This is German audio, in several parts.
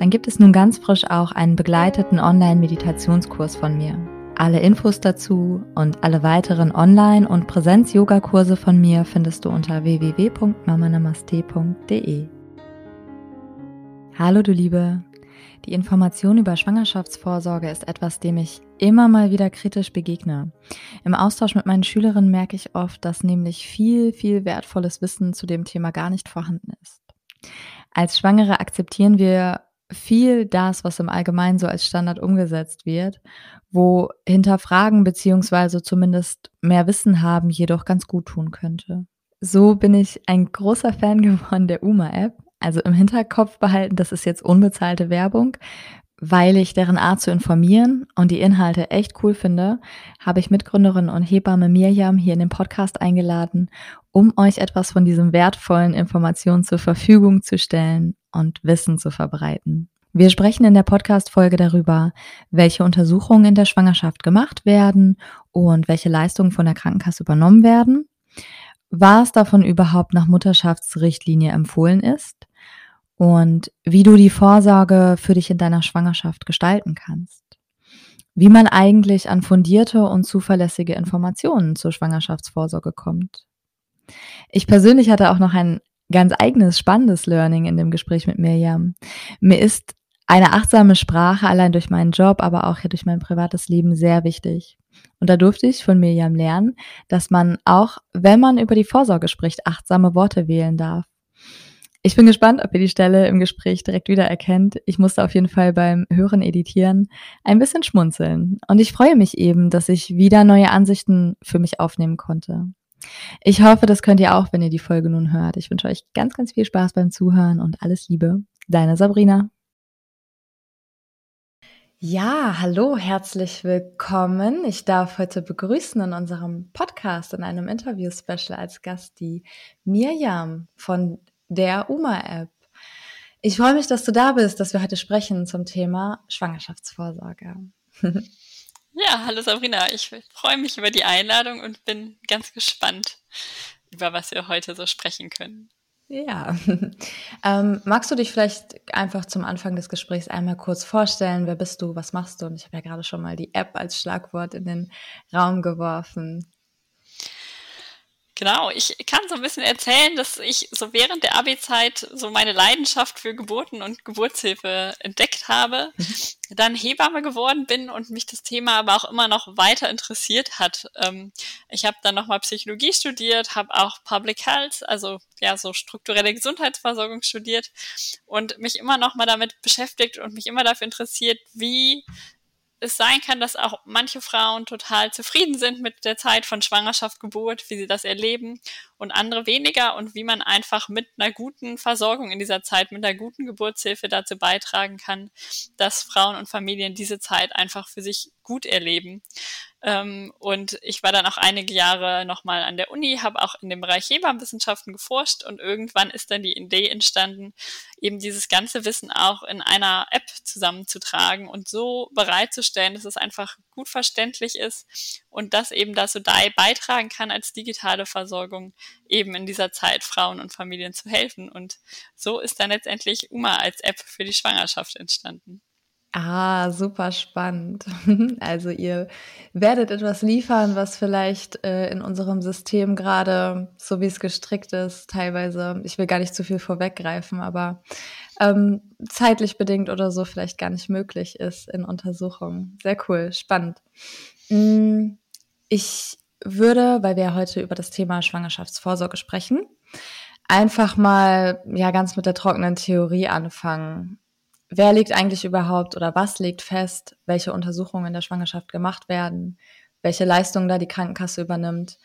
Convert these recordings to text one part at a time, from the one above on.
dann gibt es nun ganz frisch auch einen begleiteten Online-Meditationskurs von mir. Alle Infos dazu und alle weiteren Online- und Präsenz-Yoga-Kurse von mir findest du unter www.mamanamaste.de. Hallo du Liebe, die Information über Schwangerschaftsvorsorge ist etwas, dem ich immer mal wieder kritisch begegne. Im Austausch mit meinen Schülerinnen merke ich oft, dass nämlich viel, viel wertvolles Wissen zu dem Thema gar nicht vorhanden ist. Als Schwangere akzeptieren wir viel das, was im Allgemeinen so als Standard umgesetzt wird, wo hinterfragen beziehungsweise zumindest mehr Wissen haben jedoch ganz gut tun könnte. So bin ich ein großer Fan geworden der UMA-App, also im Hinterkopf behalten, das ist jetzt unbezahlte Werbung, weil ich deren Art zu informieren und die Inhalte echt cool finde, habe ich Mitgründerin und Hebamme Mirjam hier in den Podcast eingeladen, um euch etwas von diesen wertvollen Informationen zur Verfügung zu stellen und Wissen zu verbreiten. Wir sprechen in der Podcast-Folge darüber, welche Untersuchungen in der Schwangerschaft gemacht werden und welche Leistungen von der Krankenkasse übernommen werden, was davon überhaupt nach Mutterschaftsrichtlinie empfohlen ist, und wie du die Vorsorge für dich in deiner Schwangerschaft gestalten kannst. Wie man eigentlich an fundierte und zuverlässige Informationen zur Schwangerschaftsvorsorge kommt. Ich persönlich hatte auch noch ein ganz eigenes spannendes Learning in dem Gespräch mit Mirjam. Mir ist eine achtsame Sprache allein durch meinen Job, aber auch durch mein privates Leben sehr wichtig. Und da durfte ich von Mirjam lernen, dass man auch, wenn man über die Vorsorge spricht, achtsame Worte wählen darf. Ich bin gespannt, ob ihr die Stelle im Gespräch direkt wiedererkennt. Ich musste auf jeden Fall beim Hören editieren ein bisschen schmunzeln. Und ich freue mich eben, dass ich wieder neue Ansichten für mich aufnehmen konnte. Ich hoffe, das könnt ihr auch, wenn ihr die Folge nun hört. Ich wünsche euch ganz, ganz viel Spaß beim Zuhören und alles Liebe. Deine Sabrina. Ja, hallo, herzlich willkommen. Ich darf heute begrüßen in unserem Podcast in einem Interview-Special als Gast die Mirjam von der UMA-App. Ich freue mich, dass du da bist, dass wir heute sprechen zum Thema Schwangerschaftsvorsorge. Ja, hallo Sabrina. Ich freue mich über die Einladung und bin ganz gespannt, über was wir heute so sprechen können. Ja. Ähm, magst du dich vielleicht einfach zum Anfang des Gesprächs einmal kurz vorstellen? Wer bist du? Was machst du? Und ich habe ja gerade schon mal die App als Schlagwort in den Raum geworfen. Genau, ich kann so ein bisschen erzählen, dass ich so während der Abi-Zeit so meine Leidenschaft für Geburten und Geburtshilfe entdeckt habe, mhm. dann Hebamme geworden bin und mich das Thema aber auch immer noch weiter interessiert hat. Ähm, ich habe dann nochmal Psychologie studiert, habe auch Public Health, also ja so strukturelle Gesundheitsversorgung studiert und mich immer noch mal damit beschäftigt und mich immer dafür interessiert, wie es sein kann, dass auch manche Frauen total zufrieden sind mit der Zeit von Schwangerschaft, Geburt, wie sie das erleben und andere weniger und wie man einfach mit einer guten Versorgung in dieser Zeit, mit einer guten Geburtshilfe dazu beitragen kann, dass Frauen und Familien diese Zeit einfach für sich gut erleben. Ähm, und ich war dann auch einige Jahre nochmal an der Uni, habe auch in dem Bereich Hebammenwissenschaften geforscht und irgendwann ist dann die Idee entstanden, eben dieses ganze Wissen auch in einer App zusammenzutragen und so bereitzustellen, dass es einfach gut verständlich ist und das eben dazu beitragen kann, als digitale Versorgung eben in dieser Zeit Frauen und Familien zu helfen. Und so ist dann letztendlich UMA als App für die Schwangerschaft entstanden. Ah, super spannend. Also ihr werdet etwas liefern, was vielleicht äh, in unserem System gerade, so wie es gestrickt ist, teilweise, ich will gar nicht zu viel vorweggreifen, aber ähm, zeitlich bedingt oder so vielleicht gar nicht möglich ist in Untersuchungen. Sehr cool, spannend. Mm, ich würde, weil wir heute über das Thema Schwangerschaftsvorsorge sprechen, einfach mal ja ganz mit der trockenen Theorie anfangen wer legt eigentlich überhaupt oder was legt fest, welche Untersuchungen in der Schwangerschaft gemacht werden, welche Leistungen da die Krankenkasse übernimmt.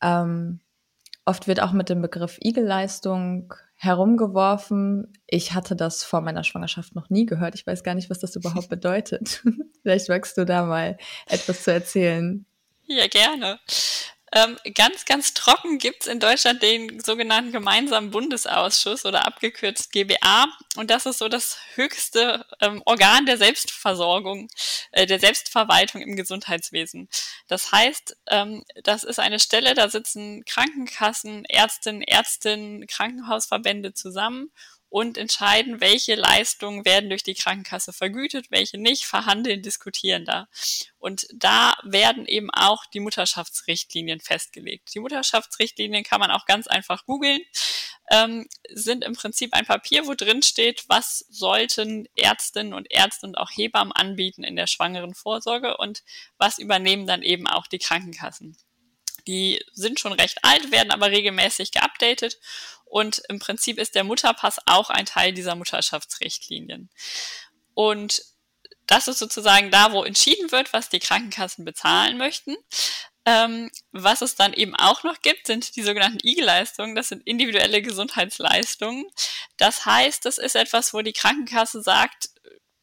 Ähm, oft wird auch mit dem Begriff Igelleistung herumgeworfen. Ich hatte das vor meiner Schwangerschaft noch nie gehört. Ich weiß gar nicht, was das überhaupt bedeutet. Vielleicht magst du da mal etwas zu erzählen. Ja, gerne. Ähm, ganz, ganz trocken gibt's in Deutschland den sogenannten gemeinsamen Bundesausschuss oder abgekürzt GBA. Und das ist so das höchste ähm, Organ der Selbstversorgung, äh, der Selbstverwaltung im Gesundheitswesen. Das heißt, ähm, das ist eine Stelle, da sitzen Krankenkassen, Ärztinnen, Ärztinnen, Krankenhausverbände zusammen und entscheiden, welche Leistungen werden durch die Krankenkasse vergütet, welche nicht, verhandeln, diskutieren da. Und da werden eben auch die Mutterschaftsrichtlinien festgelegt. Die Mutterschaftsrichtlinien kann man auch ganz einfach googeln, ähm, sind im Prinzip ein Papier, wo drin steht, was sollten Ärztinnen und Ärzte und auch Hebammen anbieten in der schwangeren Vorsorge und was übernehmen dann eben auch die Krankenkassen. Die sind schon recht alt, werden aber regelmäßig geupdatet und im Prinzip ist der Mutterpass auch ein Teil dieser Mutterschaftsrichtlinien. Und das ist sozusagen da, wo entschieden wird, was die Krankenkassen bezahlen möchten. Ähm, was es dann eben auch noch gibt, sind die sogenannten IG-Leistungen. Das sind individuelle Gesundheitsleistungen. Das heißt, das ist etwas, wo die Krankenkasse sagt,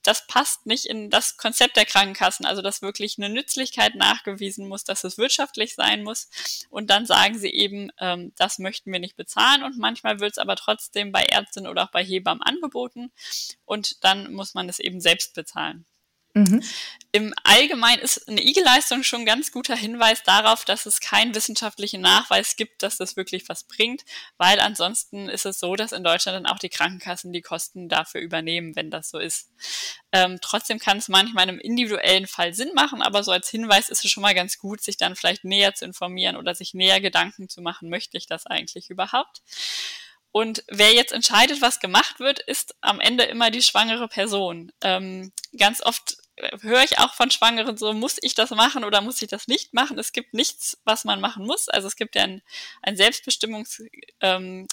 das passt nicht in das Konzept der Krankenkassen, also dass wirklich eine Nützlichkeit nachgewiesen muss, dass es wirtschaftlich sein muss. Und dann sagen sie eben, ähm, das möchten wir nicht bezahlen. Und manchmal wird es aber trotzdem bei Ärztinnen oder auch bei Hebammen angeboten. Und dann muss man es eben selbst bezahlen. Mhm. Im Allgemeinen ist eine IG-Leistung schon ein ganz guter Hinweis darauf, dass es keinen wissenschaftlichen Nachweis gibt, dass das wirklich was bringt, weil ansonsten ist es so, dass in Deutschland dann auch die Krankenkassen die Kosten dafür übernehmen, wenn das so ist. Ähm, trotzdem kann es manchmal einem individuellen Fall Sinn machen, aber so als Hinweis ist es schon mal ganz gut, sich dann vielleicht näher zu informieren oder sich näher Gedanken zu machen, möchte ich das eigentlich überhaupt? Und wer jetzt entscheidet, was gemacht wird, ist am Ende immer die schwangere Person. Ähm, ganz oft höre ich auch von Schwangeren so, muss ich das machen oder muss ich das nicht machen? Es gibt nichts, was man machen muss. Also es gibt ja ein, ein Selbstbestimmungsrecht ähm,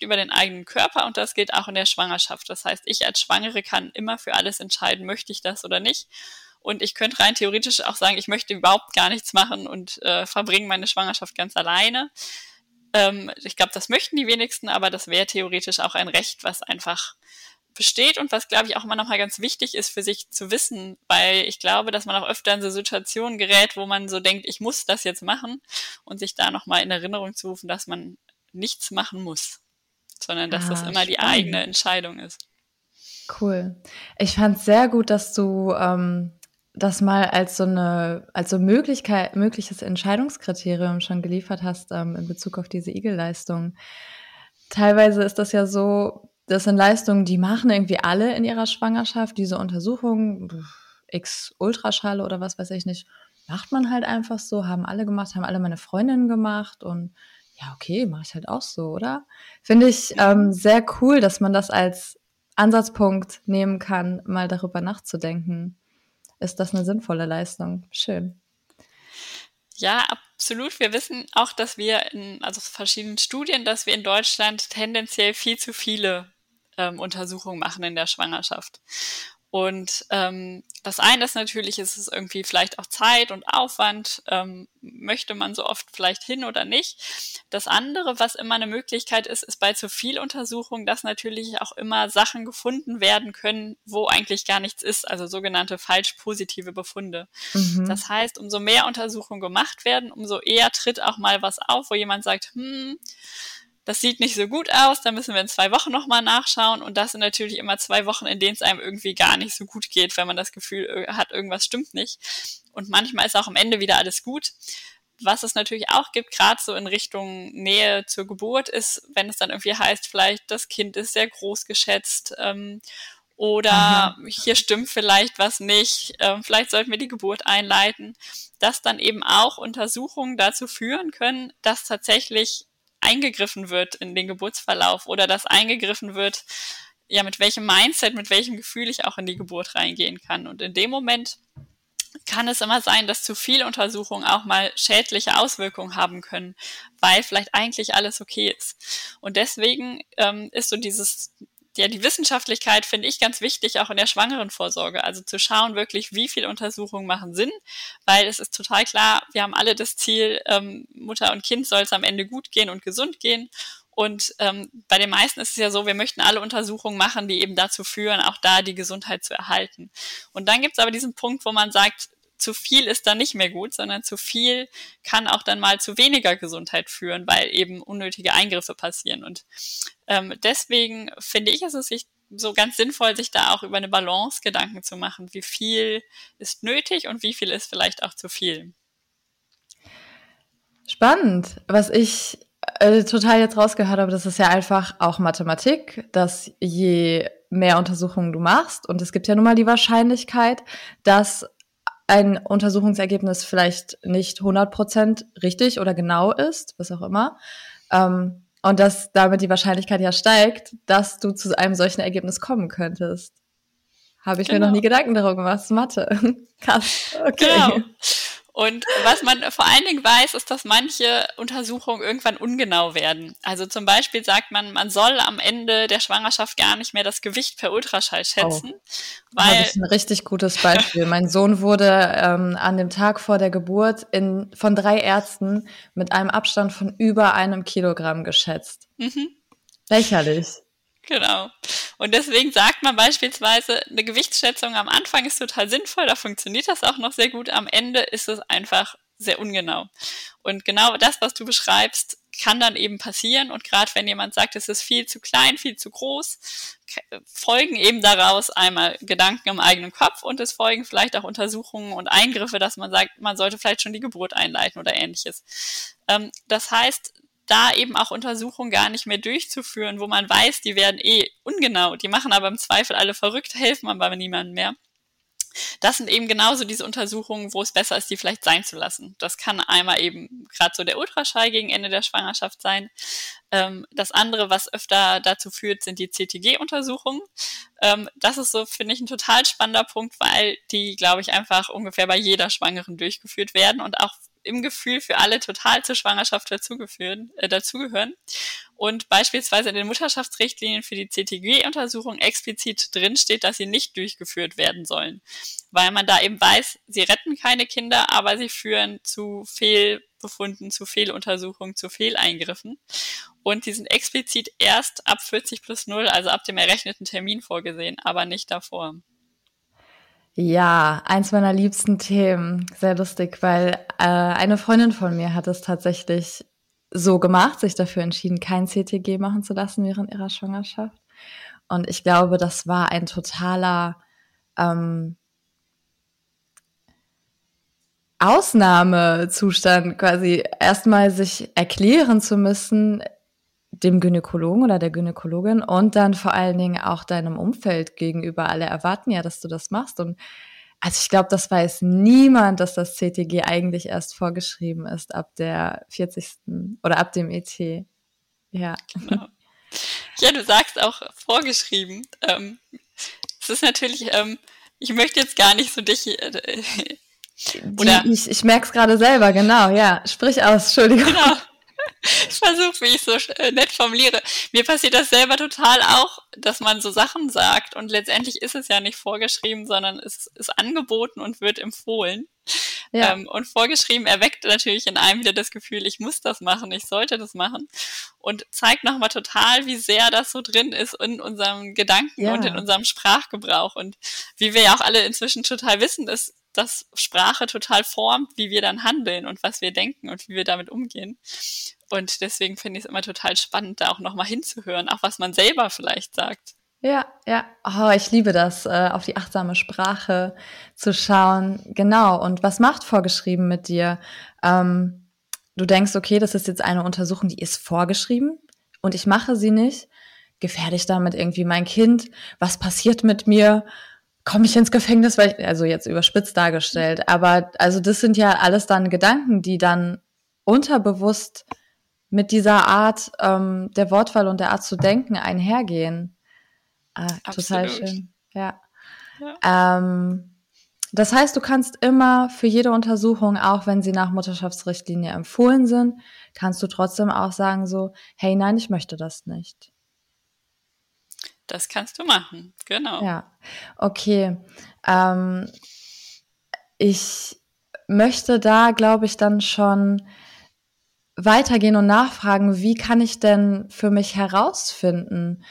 über den eigenen Körper und das gilt auch in der Schwangerschaft. Das heißt, ich als Schwangere kann immer für alles entscheiden, möchte ich das oder nicht. Und ich könnte rein theoretisch auch sagen, ich möchte überhaupt gar nichts machen und äh, verbringe meine Schwangerschaft ganz alleine. Ähm, ich glaube, das möchten die wenigsten, aber das wäre theoretisch auch ein Recht, was einfach besteht und was, glaube ich, auch immer noch mal ganz wichtig ist für sich zu wissen, weil ich glaube, dass man auch öfter in so Situationen gerät, wo man so denkt, ich muss das jetzt machen und sich da noch mal in Erinnerung zu rufen, dass man nichts machen muss, sondern dass ah, das immer spannend. die eigene Entscheidung ist. Cool. Ich fand es sehr gut, dass du ähm, das mal als so eine, als so Möglichkeit, mögliches Entscheidungskriterium schon geliefert hast ähm, in Bezug auf diese Igelleistung. Teilweise ist das ja so, das sind Leistungen, die machen irgendwie alle in ihrer Schwangerschaft. Diese Untersuchungen, X Ultraschale oder was weiß ich nicht, macht man halt einfach so, haben alle gemacht, haben alle meine Freundinnen gemacht und ja, okay, mache ich halt auch so, oder? Finde ich ähm, sehr cool, dass man das als Ansatzpunkt nehmen kann, mal darüber nachzudenken. Ist das eine sinnvolle Leistung? Schön. Ja, absolut. Wir wissen auch, dass wir in also verschiedenen Studien, dass wir in Deutschland tendenziell viel zu viele ähm, Untersuchungen machen in der Schwangerschaft. Und ähm, das eine ist natürlich, ist es irgendwie vielleicht auch Zeit und Aufwand, ähm, möchte man so oft vielleicht hin oder nicht. Das andere, was immer eine Möglichkeit ist, ist bei zu viel Untersuchung, dass natürlich auch immer Sachen gefunden werden können, wo eigentlich gar nichts ist, also sogenannte falsch positive Befunde. Mhm. Das heißt, umso mehr Untersuchungen gemacht werden, umso eher tritt auch mal was auf, wo jemand sagt, hm, das sieht nicht so gut aus, da müssen wir in zwei Wochen nochmal nachschauen. Und das sind natürlich immer zwei Wochen, in denen es einem irgendwie gar nicht so gut geht, wenn man das Gefühl äh, hat, irgendwas stimmt nicht. Und manchmal ist auch am Ende wieder alles gut. Was es natürlich auch gibt, gerade so in Richtung Nähe zur Geburt, ist, wenn es dann irgendwie heißt, vielleicht das Kind ist sehr groß geschätzt ähm, oder Aha. hier stimmt vielleicht was nicht, ähm, vielleicht sollten wir die Geburt einleiten, dass dann eben auch Untersuchungen dazu führen können, dass tatsächlich eingegriffen wird in den Geburtsverlauf oder dass eingegriffen wird, ja, mit welchem Mindset, mit welchem Gefühl ich auch in die Geburt reingehen kann. Und in dem Moment kann es immer sein, dass zu viel Untersuchungen auch mal schädliche Auswirkungen haben können, weil vielleicht eigentlich alles okay ist. Und deswegen ähm, ist so dieses ja, die Wissenschaftlichkeit finde ich ganz wichtig, auch in der Schwangerenvorsorge. Also zu schauen wirklich, wie viele Untersuchungen machen Sinn, weil es ist total klar, wir haben alle das Ziel, ähm, Mutter und Kind soll es am Ende gut gehen und gesund gehen. Und ähm, bei den meisten ist es ja so, wir möchten alle Untersuchungen machen, die eben dazu führen, auch da die Gesundheit zu erhalten. Und dann gibt es aber diesen Punkt, wo man sagt, zu viel ist dann nicht mehr gut, sondern zu viel kann auch dann mal zu weniger Gesundheit führen, weil eben unnötige Eingriffe passieren. Und ähm, deswegen finde ich, es sich so ganz sinnvoll, sich da auch über eine Balance Gedanken zu machen. Wie viel ist nötig und wie viel ist vielleicht auch zu viel? Spannend. Was ich äh, total jetzt rausgehört habe, das ist ja einfach auch Mathematik, dass je mehr Untersuchungen du machst, und es gibt ja nun mal die Wahrscheinlichkeit, dass ein Untersuchungsergebnis vielleicht nicht 100% richtig oder genau ist, was auch immer, ähm, und dass damit die Wahrscheinlichkeit ja steigt, dass du zu einem solchen Ergebnis kommen könntest. Habe ich genau. mir noch genau. nie Gedanken darüber gemacht. Mathe. Krass. Okay. Genau. Und was man vor allen Dingen weiß, ist, dass manche Untersuchungen irgendwann ungenau werden. Also zum Beispiel sagt man, man soll am Ende der Schwangerschaft gar nicht mehr das Gewicht per Ultraschall schätzen. Oh. Weil das ist ein richtig gutes Beispiel. mein Sohn wurde ähm, an dem Tag vor der Geburt in, von drei Ärzten mit einem Abstand von über einem Kilogramm geschätzt. Mhm. Lächerlich. Genau. Und deswegen sagt man beispielsweise, eine Gewichtsschätzung am Anfang ist total sinnvoll, da funktioniert das auch noch sehr gut. Am Ende ist es einfach sehr ungenau. Und genau das, was du beschreibst, kann dann eben passieren. Und gerade wenn jemand sagt, es ist viel zu klein, viel zu groß, folgen eben daraus einmal Gedanken im eigenen Kopf und es folgen vielleicht auch Untersuchungen und Eingriffe, dass man sagt, man sollte vielleicht schon die Geburt einleiten oder ähnliches. Ähm, das heißt, da eben auch Untersuchungen gar nicht mehr durchzuführen, wo man weiß, die werden eh ungenau, die machen aber im Zweifel alle verrückt, helfen aber niemandem mehr. Das sind eben genauso diese Untersuchungen, wo es besser ist, die vielleicht sein zu lassen. Das kann einmal eben gerade so der Ultraschall gegen Ende der Schwangerschaft sein. Ähm, das andere, was öfter dazu führt, sind die CTG-Untersuchungen. Ähm, das ist so, finde ich, ein total spannender Punkt, weil die, glaube ich, einfach ungefähr bei jeder Schwangeren durchgeführt werden und auch im Gefühl für alle total zur Schwangerschaft dazugeführen, äh, dazugehören. Und beispielsweise in den Mutterschaftsrichtlinien für die CTG-Untersuchung explizit drin steht, dass sie nicht durchgeführt werden sollen. Weil man da eben weiß, sie retten keine Kinder, aber sie führen zu Fehlbefunden, zu Fehluntersuchungen, zu Fehleingriffen. Und die sind explizit erst ab 40 plus 0, also ab dem errechneten Termin vorgesehen, aber nicht davor. Ja, eins meiner liebsten Themen. Sehr lustig, weil äh, eine Freundin von mir hat es tatsächlich so gemacht, sich dafür entschieden, kein CTG machen zu lassen während ihrer Schwangerschaft. Und ich glaube, das war ein totaler ähm, Ausnahmezustand, quasi erstmal sich erklären zu müssen, dem Gynäkologen oder der Gynäkologin und dann vor allen Dingen auch deinem Umfeld gegenüber. Alle erwarten ja, dass du das machst. Und also ich glaube, das weiß niemand, dass das CTG eigentlich erst vorgeschrieben ist ab der 40. oder ab dem ET. Ja. Genau. Ja, du sagst auch vorgeschrieben. Ähm, es ist natürlich, ähm, ich möchte jetzt gar nicht so dich. Äh, oder Die, ich ich merke es gerade selber, genau, ja. Sprich aus, Entschuldigung. Genau. Ich versuche, wie ich so äh, nett formuliere. Mir passiert das selber total auch, dass man so Sachen sagt und letztendlich ist es ja nicht vorgeschrieben, sondern es ist angeboten und wird empfohlen. Ja. Ähm, und vorgeschrieben erweckt natürlich in einem wieder das Gefühl, ich muss das machen, ich sollte das machen. Und zeigt nochmal total, wie sehr das so drin ist in unserem Gedanken ja. und in unserem Sprachgebrauch. Und wie wir ja auch alle inzwischen total wissen, ist, dass Sprache total formt, wie wir dann handeln und was wir denken und wie wir damit umgehen. Und deswegen finde ich es immer total spannend, da auch nochmal hinzuhören, auch was man selber vielleicht sagt. Ja, ja, oh, ich liebe das, äh, auf die achtsame Sprache zu schauen. Genau. Und was macht vorgeschrieben mit dir? Ähm, du denkst, okay, das ist jetzt eine Untersuchung, die ist vorgeschrieben und ich mache sie nicht. Gefährde ich damit irgendwie mein Kind? Was passiert mit mir? Komme ich ins Gefängnis, weil ich, also jetzt überspitzt dargestellt, aber also das sind ja alles dann Gedanken, die dann unterbewusst mit dieser Art ähm, der Wortwahl und der Art zu denken einhergehen. Äh, total schön. Ja. ja. Ähm, das heißt, du kannst immer für jede Untersuchung, auch wenn sie nach Mutterschaftsrichtlinie empfohlen sind, kannst du trotzdem auch sagen so, hey, nein, ich möchte das nicht. Das kannst du machen, genau. Ja, okay. Ähm, ich möchte da, glaube ich, dann schon weitergehen und nachfragen, wie kann ich denn für mich herausfinden,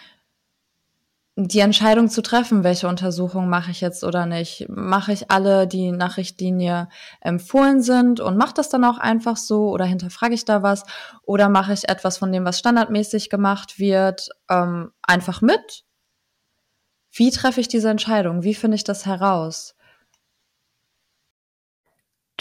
die Entscheidung zu treffen, welche Untersuchung mache ich jetzt oder nicht. Mache ich alle, die nach Richtlinie empfohlen sind und mache das dann auch einfach so oder hinterfrage ich da was oder mache ich etwas von dem, was standardmäßig gemacht wird, ähm, einfach mit? Wie treffe ich diese Entscheidung? Wie finde ich das heraus?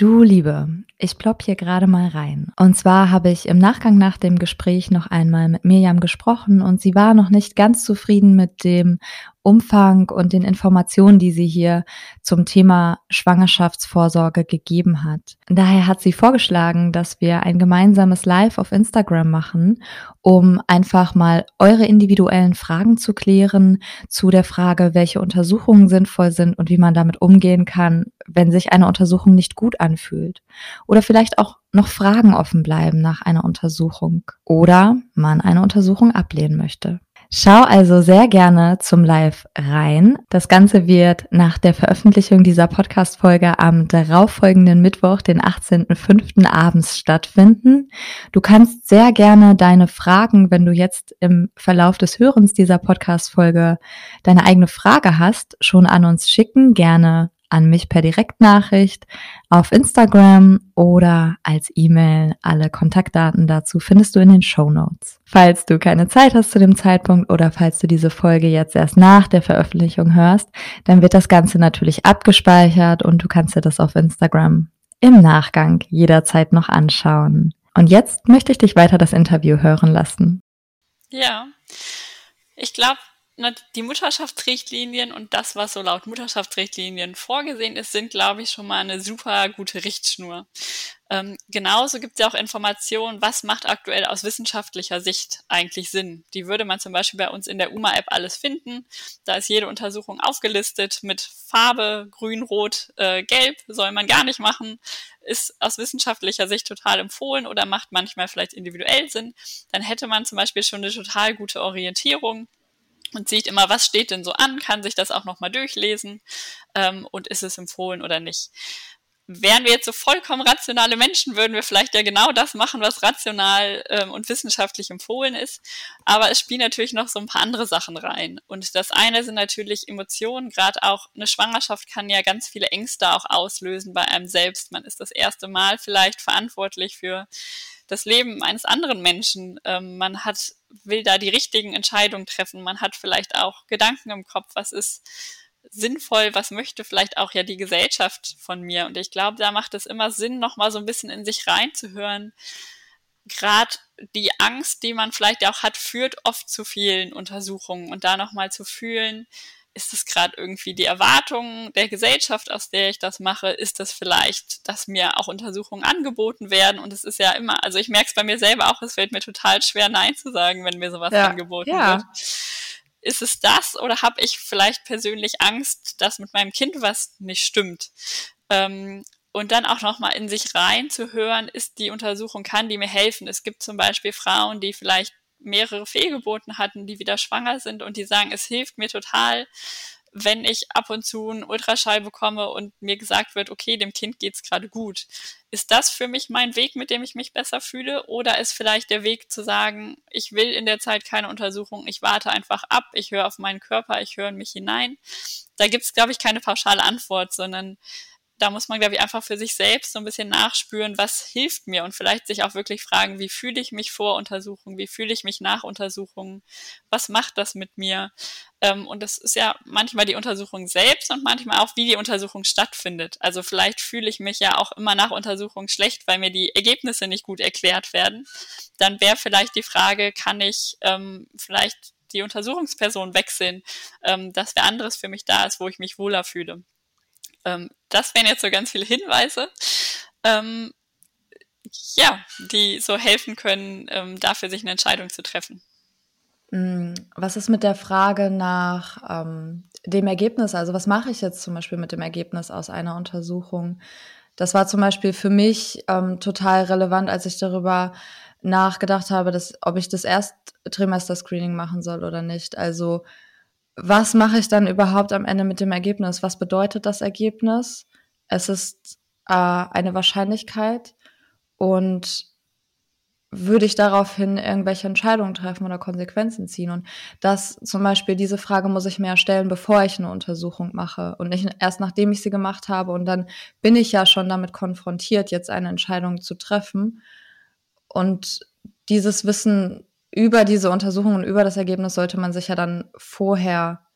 Du Liebe, ich plopp hier gerade mal rein. Und zwar habe ich im Nachgang nach dem Gespräch noch einmal mit Mirjam gesprochen und sie war noch nicht ganz zufrieden mit dem Umfang und den Informationen, die sie hier zum Thema Schwangerschaftsvorsorge gegeben hat. Daher hat sie vorgeschlagen, dass wir ein gemeinsames Live auf Instagram machen, um einfach mal eure individuellen Fragen zu klären zu der Frage, welche Untersuchungen sinnvoll sind und wie man damit umgehen kann, wenn sich eine Untersuchung nicht gut anfühlt. Oder vielleicht auch noch Fragen offen bleiben nach einer Untersuchung oder man eine Untersuchung ablehnen möchte. Schau also sehr gerne zum Live rein. Das Ganze wird nach der Veröffentlichung dieser Podcast-Folge am darauffolgenden Mittwoch, den 18.05. abends stattfinden. Du kannst sehr gerne deine Fragen, wenn du jetzt im Verlauf des Hörens dieser Podcast-Folge deine eigene Frage hast, schon an uns schicken. Gerne an mich per Direktnachricht auf Instagram oder als E-Mail. Alle Kontaktdaten dazu findest du in den Show Notes. Falls du keine Zeit hast zu dem Zeitpunkt oder falls du diese Folge jetzt erst nach der Veröffentlichung hörst, dann wird das Ganze natürlich abgespeichert und du kannst dir das auf Instagram im Nachgang jederzeit noch anschauen. Und jetzt möchte ich dich weiter das Interview hören lassen. Ja, ich glaube, die Mutterschaftsrichtlinien und das, was so laut Mutterschaftsrichtlinien vorgesehen ist, sind, glaube ich, schon mal eine super gute Richtschnur. Ähm, genauso gibt es ja auch Informationen, was macht aktuell aus wissenschaftlicher Sicht eigentlich Sinn. Die würde man zum Beispiel bei uns in der UMA-App alles finden. Da ist jede Untersuchung aufgelistet mit Farbe, grün, rot, äh, gelb, soll man gar nicht machen, ist aus wissenschaftlicher Sicht total empfohlen oder macht manchmal vielleicht individuell Sinn. Dann hätte man zum Beispiel schon eine total gute Orientierung und sieht immer, was steht denn so an, kann sich das auch nochmal durchlesen ähm, und ist es empfohlen oder nicht. Wären wir jetzt so vollkommen rationale Menschen, würden wir vielleicht ja genau das machen, was rational ähm, und wissenschaftlich empfohlen ist. Aber es spielen natürlich noch so ein paar andere Sachen rein. Und das eine sind natürlich Emotionen. Gerade auch eine Schwangerschaft kann ja ganz viele Ängste auch auslösen bei einem selbst. Man ist das erste Mal vielleicht verantwortlich für das Leben eines anderen Menschen. Ähm, man hat, will da die richtigen Entscheidungen treffen. Man hat vielleicht auch Gedanken im Kopf, was ist sinnvoll, was möchte vielleicht auch ja die Gesellschaft von mir. Und ich glaube, da macht es immer Sinn, nochmal so ein bisschen in sich reinzuhören. Gerade die Angst, die man vielleicht auch hat, führt oft zu vielen Untersuchungen und da nochmal zu fühlen, ist es gerade irgendwie die Erwartung der Gesellschaft, aus der ich das mache? Ist das vielleicht, dass mir auch Untersuchungen angeboten werden? Und es ist ja immer, also ich merke es bei mir selber auch, es fällt mir total schwer, Nein zu sagen, wenn mir sowas ja, angeboten ja. wird. Ist es das oder habe ich vielleicht persönlich Angst, dass mit meinem Kind was nicht stimmt? Ähm, und dann auch nochmal in sich rein zu hören, ist die Untersuchung, kann die mir helfen? Es gibt zum Beispiel Frauen, die vielleicht mehrere Fehlgeburten hatten, die wieder schwanger sind und die sagen, es hilft mir total, wenn ich ab und zu einen Ultraschall bekomme und mir gesagt wird, okay, dem Kind geht's gerade gut. Ist das für mich mein Weg, mit dem ich mich besser fühle? Oder ist vielleicht der Weg zu sagen, ich will in der Zeit keine Untersuchung, ich warte einfach ab, ich höre auf meinen Körper, ich höre in mich hinein? Da gibt's, glaube ich, keine pauschale Antwort, sondern da muss man, glaube ich, einfach für sich selbst so ein bisschen nachspüren, was hilft mir und vielleicht sich auch wirklich fragen, wie fühle ich mich vor Untersuchungen, wie fühle ich mich nach Untersuchungen, was macht das mit mir? Ähm, und das ist ja manchmal die Untersuchung selbst und manchmal auch, wie die Untersuchung stattfindet. Also vielleicht fühle ich mich ja auch immer nach Untersuchung schlecht, weil mir die Ergebnisse nicht gut erklärt werden. Dann wäre vielleicht die Frage, kann ich ähm, vielleicht die Untersuchungsperson wechseln, ähm, dass wer anderes für mich da ist, wo ich mich wohler fühle. Ähm, das wären jetzt so ganz viele Hinweise, ähm, ja, die so helfen können, ähm, dafür sich eine Entscheidung zu treffen. Mm, was ist mit der Frage nach ähm, dem Ergebnis? Also was mache ich jetzt zum Beispiel mit dem Ergebnis aus einer Untersuchung? Das war zum Beispiel für mich ähm, total relevant, als ich darüber nachgedacht habe, dass, ob ich das Ersttrimester-Screening machen soll oder nicht. Also was mache ich dann überhaupt am Ende mit dem Ergebnis? Was bedeutet das Ergebnis? Es ist äh, eine Wahrscheinlichkeit und würde ich daraufhin irgendwelche Entscheidungen treffen oder Konsequenzen ziehen? Und das zum Beispiel, diese Frage muss ich mir stellen, bevor ich eine Untersuchung mache und nicht erst nachdem ich sie gemacht habe. Und dann bin ich ja schon damit konfrontiert, jetzt eine Entscheidung zu treffen. Und dieses Wissen über diese Untersuchung und über das Ergebnis sollte man sich ja dann vorher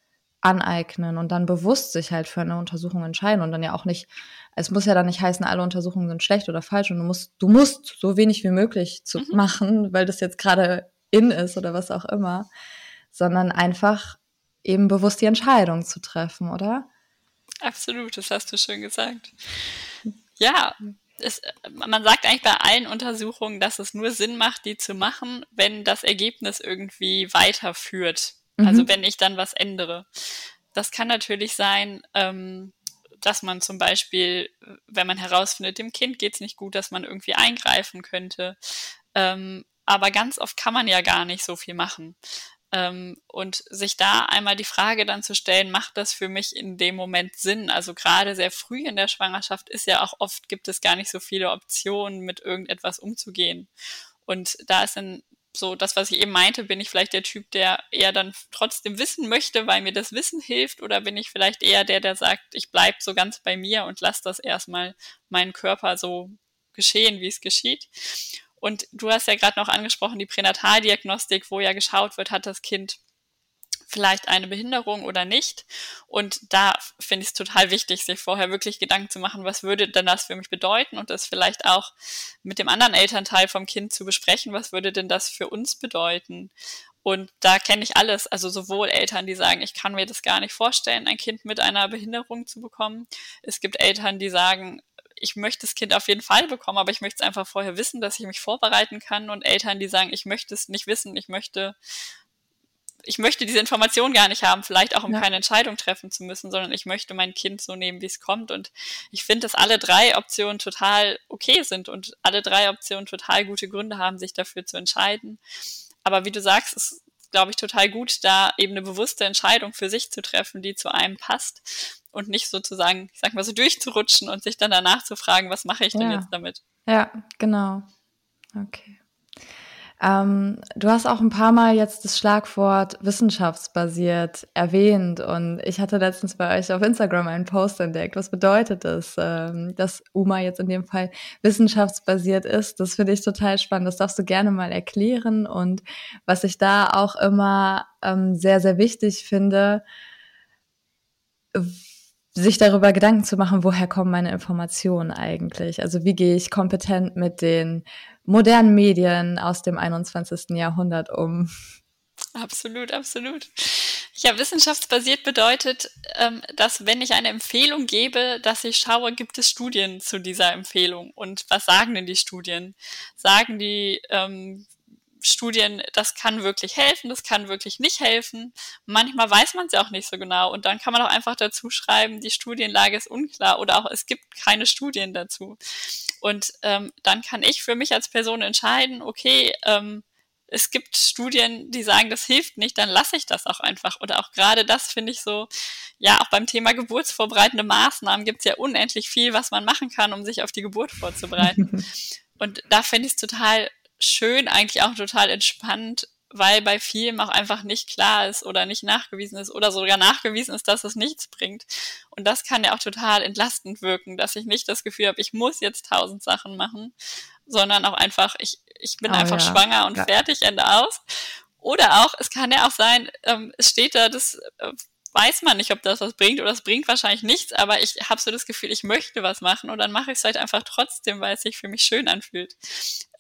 aneignen und dann bewusst sich halt für eine Untersuchung entscheiden und dann ja auch nicht, es muss ja dann nicht heißen, alle Untersuchungen sind schlecht oder falsch und du musst, du musst so wenig wie möglich zu mhm. machen, weil das jetzt gerade in ist oder was auch immer, sondern einfach eben bewusst die Entscheidung zu treffen, oder? Absolut, das hast du schön gesagt. Ja, es, man sagt eigentlich bei allen Untersuchungen, dass es nur Sinn macht, die zu machen, wenn das Ergebnis irgendwie weiterführt. Also mhm. Also wenn ich dann was ändere. Das kann natürlich sein, ähm, dass man zum Beispiel, wenn man herausfindet, dem Kind geht's nicht gut, dass man irgendwie eingreifen könnte. Ähm, aber ganz oft kann man ja gar nicht so viel machen. Ähm, und sich da einmal die Frage dann zu stellen, macht das für mich in dem Moment Sinn? Also gerade sehr früh in der Schwangerschaft ist ja auch oft, gibt es gar nicht so viele Optionen, mit irgendetwas umzugehen. Und da ist dann so das, was ich eben meinte, bin ich vielleicht der Typ, der eher dann trotzdem wissen möchte, weil mir das Wissen hilft, oder bin ich vielleicht eher der, der sagt, ich bleib so ganz bei mir und lass das erstmal meinen Körper so geschehen, wie es geschieht. Und du hast ja gerade noch angesprochen, die Pränataldiagnostik, wo ja geschaut wird, hat das Kind vielleicht eine Behinderung oder nicht. Und da finde ich es total wichtig, sich vorher wirklich Gedanken zu machen, was würde denn das für mich bedeuten und das vielleicht auch mit dem anderen Elternteil vom Kind zu besprechen, was würde denn das für uns bedeuten. Und da kenne ich alles, also sowohl Eltern, die sagen, ich kann mir das gar nicht vorstellen, ein Kind mit einer Behinderung zu bekommen. Es gibt Eltern, die sagen, ich möchte das Kind auf jeden Fall bekommen, aber ich möchte es einfach vorher wissen, dass ich mich vorbereiten kann. Und Eltern, die sagen, ich möchte es nicht wissen, ich möchte ich möchte diese Information gar nicht haben, vielleicht auch um ja. keine Entscheidung treffen zu müssen, sondern ich möchte mein Kind so nehmen, wie es kommt. Und ich finde, dass alle drei Optionen total okay sind und alle drei Optionen total gute Gründe haben, sich dafür zu entscheiden. Aber wie du sagst, ist, glaube ich, total gut, da eben eine bewusste Entscheidung für sich zu treffen, die zu einem passt und nicht sozusagen, ich sag mal so durchzurutschen und sich dann danach zu fragen, was mache ich denn ja. jetzt damit? Ja, genau. Okay. Ähm, du hast auch ein paar Mal jetzt das Schlagwort wissenschaftsbasiert erwähnt und ich hatte letztens bei euch auf Instagram einen Post entdeckt. Was bedeutet das, ähm, dass UMA jetzt in dem Fall wissenschaftsbasiert ist? Das finde ich total spannend. Das darfst du gerne mal erklären und was ich da auch immer ähm, sehr, sehr wichtig finde, sich darüber Gedanken zu machen, woher kommen meine Informationen eigentlich? Also wie gehe ich kompetent mit den modernen Medien aus dem 21. Jahrhundert um? Absolut, absolut. Ja, wissenschaftsbasiert bedeutet, ähm, dass wenn ich eine Empfehlung gebe, dass ich schaue, gibt es Studien zu dieser Empfehlung und was sagen denn die Studien? Sagen die, ähm, Studien, das kann wirklich helfen, das kann wirklich nicht helfen. Manchmal weiß man es ja auch nicht so genau und dann kann man auch einfach dazu schreiben, die Studienlage ist unklar oder auch es gibt keine Studien dazu. Und ähm, dann kann ich für mich als Person entscheiden, okay, ähm, es gibt Studien, die sagen, das hilft nicht, dann lasse ich das auch einfach. Oder auch gerade das finde ich so, ja, auch beim Thema geburtsvorbereitende Maßnahmen gibt es ja unendlich viel, was man machen kann, um sich auf die Geburt vorzubereiten. Und da finde ich es total schön, eigentlich auch total entspannt, weil bei vielen auch einfach nicht klar ist oder nicht nachgewiesen ist oder sogar nachgewiesen ist, dass es nichts bringt. Und das kann ja auch total entlastend wirken, dass ich nicht das Gefühl habe, ich muss jetzt tausend Sachen machen, sondern auch einfach, ich, ich bin oh, einfach ja. schwanger und ja. fertig, Ende aus. Oder auch, es kann ja auch sein, ähm, es steht da, das äh, weiß man nicht, ob das was bringt oder es bringt wahrscheinlich nichts, aber ich habe so das Gefühl, ich möchte was machen und dann mache ich es halt einfach trotzdem, weil es sich für mich schön anfühlt.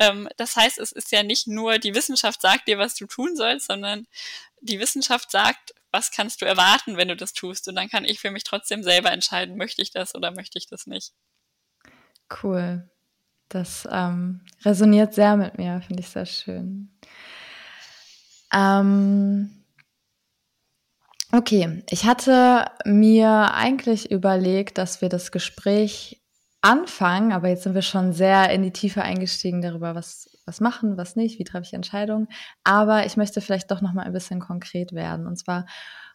Ähm, das heißt, es ist ja nicht nur die Wissenschaft sagt dir, was du tun sollst, sondern die Wissenschaft sagt, was kannst du erwarten, wenn du das tust und dann kann ich für mich trotzdem selber entscheiden, möchte ich das oder möchte ich das nicht. Cool. Das ähm, resoniert sehr mit mir, finde ich sehr schön. Ähm, Okay, ich hatte mir eigentlich überlegt, dass wir das Gespräch anfangen, aber jetzt sind wir schon sehr in die Tiefe eingestiegen darüber, was, was machen, was nicht, wie treffe ich Entscheidungen. Aber ich möchte vielleicht doch noch mal ein bisschen konkret werden. Und zwar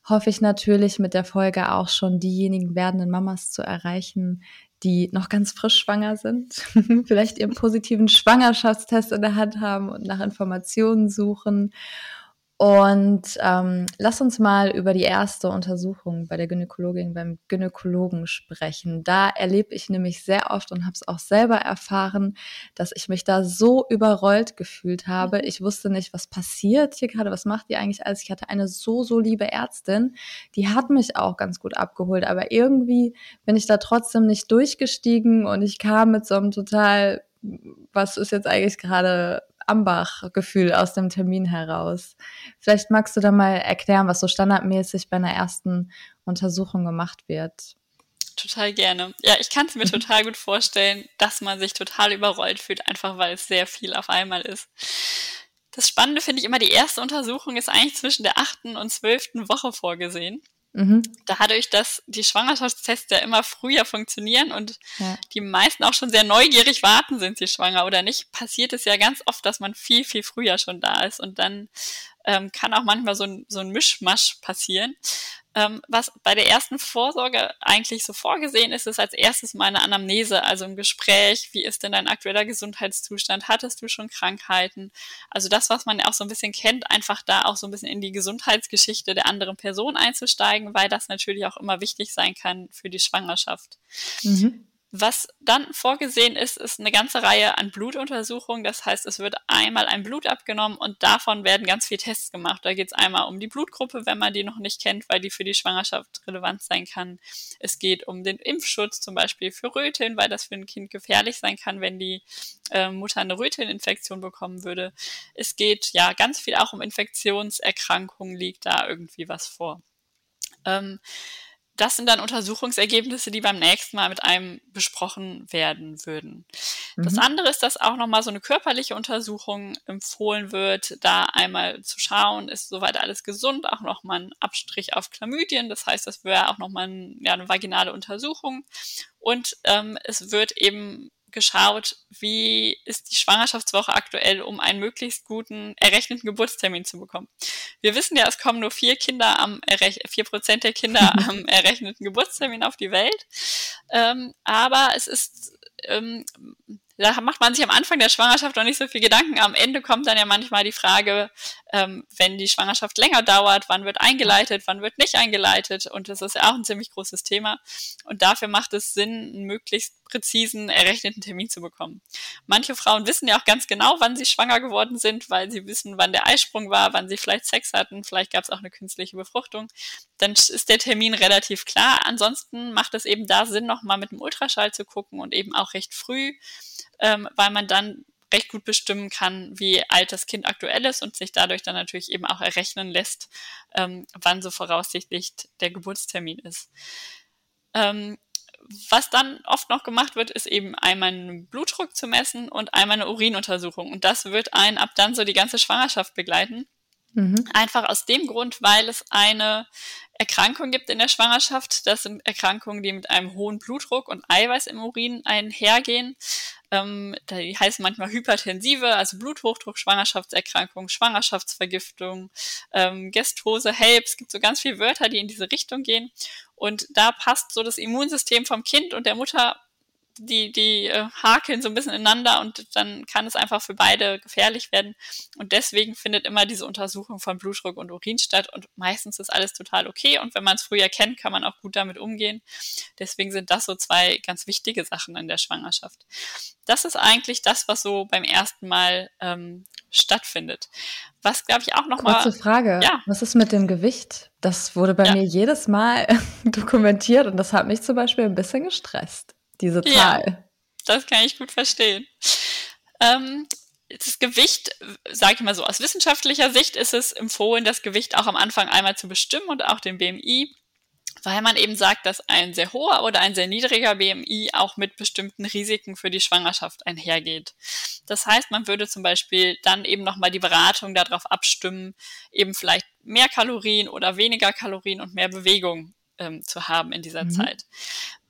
hoffe ich natürlich mit der Folge auch schon diejenigen werdenden Mamas zu erreichen, die noch ganz frisch schwanger sind, vielleicht ihren positiven Schwangerschaftstest in der Hand haben und nach Informationen suchen und ähm, lass uns mal über die erste Untersuchung bei der Gynäkologin, beim Gynäkologen sprechen. Da erlebe ich nämlich sehr oft und habe es auch selber erfahren, dass ich mich da so überrollt gefühlt habe. Mhm. Ich wusste nicht, was passiert hier gerade, was macht die eigentlich alles. Ich hatte eine so, so liebe Ärztin, die hat mich auch ganz gut abgeholt, aber irgendwie bin ich da trotzdem nicht durchgestiegen und ich kam mit so einem total, was ist jetzt eigentlich gerade Ambach-Gefühl aus dem Termin heraus. Vielleicht magst du da mal erklären, was so standardmäßig bei einer ersten Untersuchung gemacht wird. Total gerne. Ja, ich kann es mir mhm. total gut vorstellen, dass man sich total überrollt fühlt, einfach weil es sehr viel auf einmal ist. Das Spannende finde ich immer, die erste Untersuchung ist eigentlich zwischen der achten und zwölften Woche vorgesehen. Mhm. Dadurch, dass die Schwangerschaftstests ja immer früher funktionieren und ja. die meisten auch schon sehr neugierig warten, sind sie schwanger oder nicht, passiert es ja ganz oft, dass man viel, viel früher schon da ist und dann ähm, kann auch manchmal so ein, so ein Mischmasch passieren. Ähm, was bei der ersten Vorsorge eigentlich so vorgesehen ist, ist als erstes mal eine Anamnese, also ein Gespräch. Wie ist denn dein aktueller Gesundheitszustand? Hattest du schon Krankheiten? Also das, was man auch so ein bisschen kennt, einfach da auch so ein bisschen in die Gesundheitsgeschichte der anderen Person einzusteigen, weil das natürlich auch immer wichtig sein kann für die Schwangerschaft. Mhm. Was dann vorgesehen ist, ist eine ganze Reihe an Blutuntersuchungen. Das heißt, es wird einmal ein Blut abgenommen und davon werden ganz viele Tests gemacht. Da geht es einmal um die Blutgruppe, wenn man die noch nicht kennt, weil die für die Schwangerschaft relevant sein kann. Es geht um den Impfschutz, zum Beispiel für Röteln, weil das für ein Kind gefährlich sein kann, wenn die äh, Mutter eine Rötelninfektion bekommen würde. Es geht ja ganz viel auch um Infektionserkrankungen, liegt da irgendwie was vor. Ähm, das sind dann Untersuchungsergebnisse, die beim nächsten Mal mit einem besprochen werden würden. Mhm. Das andere ist, dass auch nochmal so eine körperliche Untersuchung empfohlen wird, da einmal zu schauen, ist soweit alles gesund, auch nochmal ein Abstrich auf Chlamydien. Das heißt, das wäre auch nochmal ein, ja, eine vaginale Untersuchung. Und ähm, es wird eben geschaut, wie ist die Schwangerschaftswoche aktuell, um einen möglichst guten errechneten Geburtstermin zu bekommen. Wir wissen ja, es kommen nur vier Kinder am vier Prozent der Kinder am errechneten Geburtstermin auf die Welt. Ähm, aber es ist ähm, da macht man sich am Anfang der Schwangerschaft noch nicht so viel Gedanken. Am Ende kommt dann ja manchmal die Frage, ähm, wenn die Schwangerschaft länger dauert, wann wird eingeleitet, wann wird nicht eingeleitet. Und das ist ja auch ein ziemlich großes Thema. Und dafür macht es Sinn, einen möglichst präzisen, errechneten Termin zu bekommen. Manche Frauen wissen ja auch ganz genau, wann sie schwanger geworden sind, weil sie wissen, wann der Eisprung war, wann sie vielleicht Sex hatten, vielleicht gab es auch eine künstliche Befruchtung. Dann ist der Termin relativ klar. Ansonsten macht es eben da Sinn, nochmal mit dem Ultraschall zu gucken und eben auch recht früh ähm, weil man dann recht gut bestimmen kann, wie alt das Kind aktuell ist und sich dadurch dann natürlich eben auch errechnen lässt, ähm, wann so voraussichtlich der Geburtstermin ist. Ähm, was dann oft noch gemacht wird, ist eben einmal einen Blutdruck zu messen und einmal eine Urinuntersuchung. Und das wird einen ab dann so die ganze Schwangerschaft begleiten. Mhm. Einfach aus dem Grund, weil es eine Erkrankung gibt in der Schwangerschaft. Das sind Erkrankungen, die mit einem hohen Blutdruck und Eiweiß im Urin einhergehen. Ähm, die heißen manchmal hypertensive, also Bluthochdruck, Schwangerschaftserkrankung, Schwangerschaftsvergiftung, ähm, Gestose, HELP. Es gibt so ganz viele Wörter, die in diese Richtung gehen. Und da passt so das Immunsystem vom Kind und der Mutter die, die äh, hakeln so ein bisschen ineinander und dann kann es einfach für beide gefährlich werden. Und deswegen findet immer diese Untersuchung von Blutdruck und Urin statt und meistens ist alles total okay und wenn man es früh erkennt, kann man auch gut damit umgehen. Deswegen sind das so zwei ganz wichtige Sachen in der Schwangerschaft. Das ist eigentlich das, was so beim ersten Mal ähm, stattfindet. Was, glaube ich, auch nochmal. Kurze Frage. Ja. Was ist mit dem Gewicht? Das wurde bei ja. mir jedes Mal dokumentiert und das hat mich zum Beispiel ein bisschen gestresst diese Zahl. Ja, das kann ich gut verstehen. Ähm, das Gewicht, sage ich mal so, aus wissenschaftlicher Sicht ist es empfohlen, das Gewicht auch am Anfang einmal zu bestimmen und auch den BMI, weil man eben sagt, dass ein sehr hoher oder ein sehr niedriger BMI auch mit bestimmten Risiken für die Schwangerschaft einhergeht. Das heißt, man würde zum Beispiel dann eben nochmal die Beratung darauf abstimmen, eben vielleicht mehr Kalorien oder weniger Kalorien und mehr Bewegung ähm, zu haben in dieser mhm. Zeit.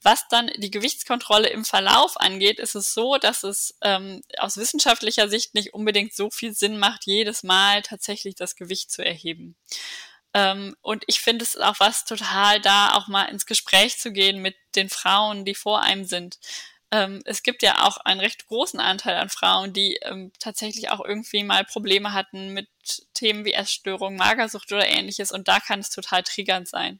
Was dann die Gewichtskontrolle im Verlauf angeht, ist es so, dass es ähm, aus wissenschaftlicher Sicht nicht unbedingt so viel Sinn macht, jedes Mal tatsächlich das Gewicht zu erheben. Ähm, und ich finde es auch was total da, auch mal ins Gespräch zu gehen mit den Frauen, die vor einem sind. Ähm, es gibt ja auch einen recht großen Anteil an Frauen, die ähm, tatsächlich auch irgendwie mal Probleme hatten mit Themen wie Essstörung, Magersucht oder ähnliches. Und da kann es total triggernd sein.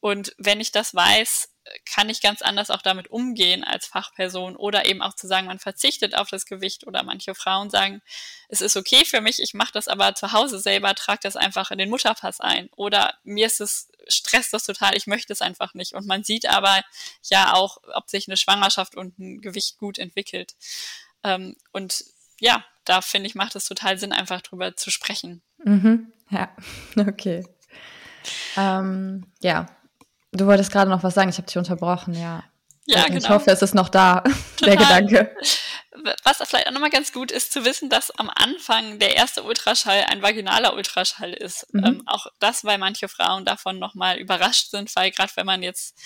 Und wenn ich das weiß, kann ich ganz anders auch damit umgehen als Fachperson oder eben auch zu sagen, man verzichtet auf das Gewicht oder manche Frauen sagen, es ist okay für mich, ich mache das aber zu Hause selber, trage das einfach in den Mutterpass ein oder mir ist es stresst das total, ich möchte es einfach nicht und man sieht aber ja auch, ob sich eine Schwangerschaft und ein Gewicht gut entwickelt ähm, und ja, da finde ich macht es total Sinn, einfach drüber zu sprechen. Mhm. Ja, okay. Ähm, ja, Du wolltest gerade noch was sagen, ich habe dich unterbrochen, ja. Ja, genau. Ich hoffe, es ist noch da, Total. der Gedanke. Was vielleicht auch nochmal ganz gut ist zu wissen, dass am Anfang der erste Ultraschall ein vaginaler Ultraschall ist. Mhm. Ähm, auch das, weil manche Frauen davon nochmal überrascht sind, weil gerade wenn man jetzt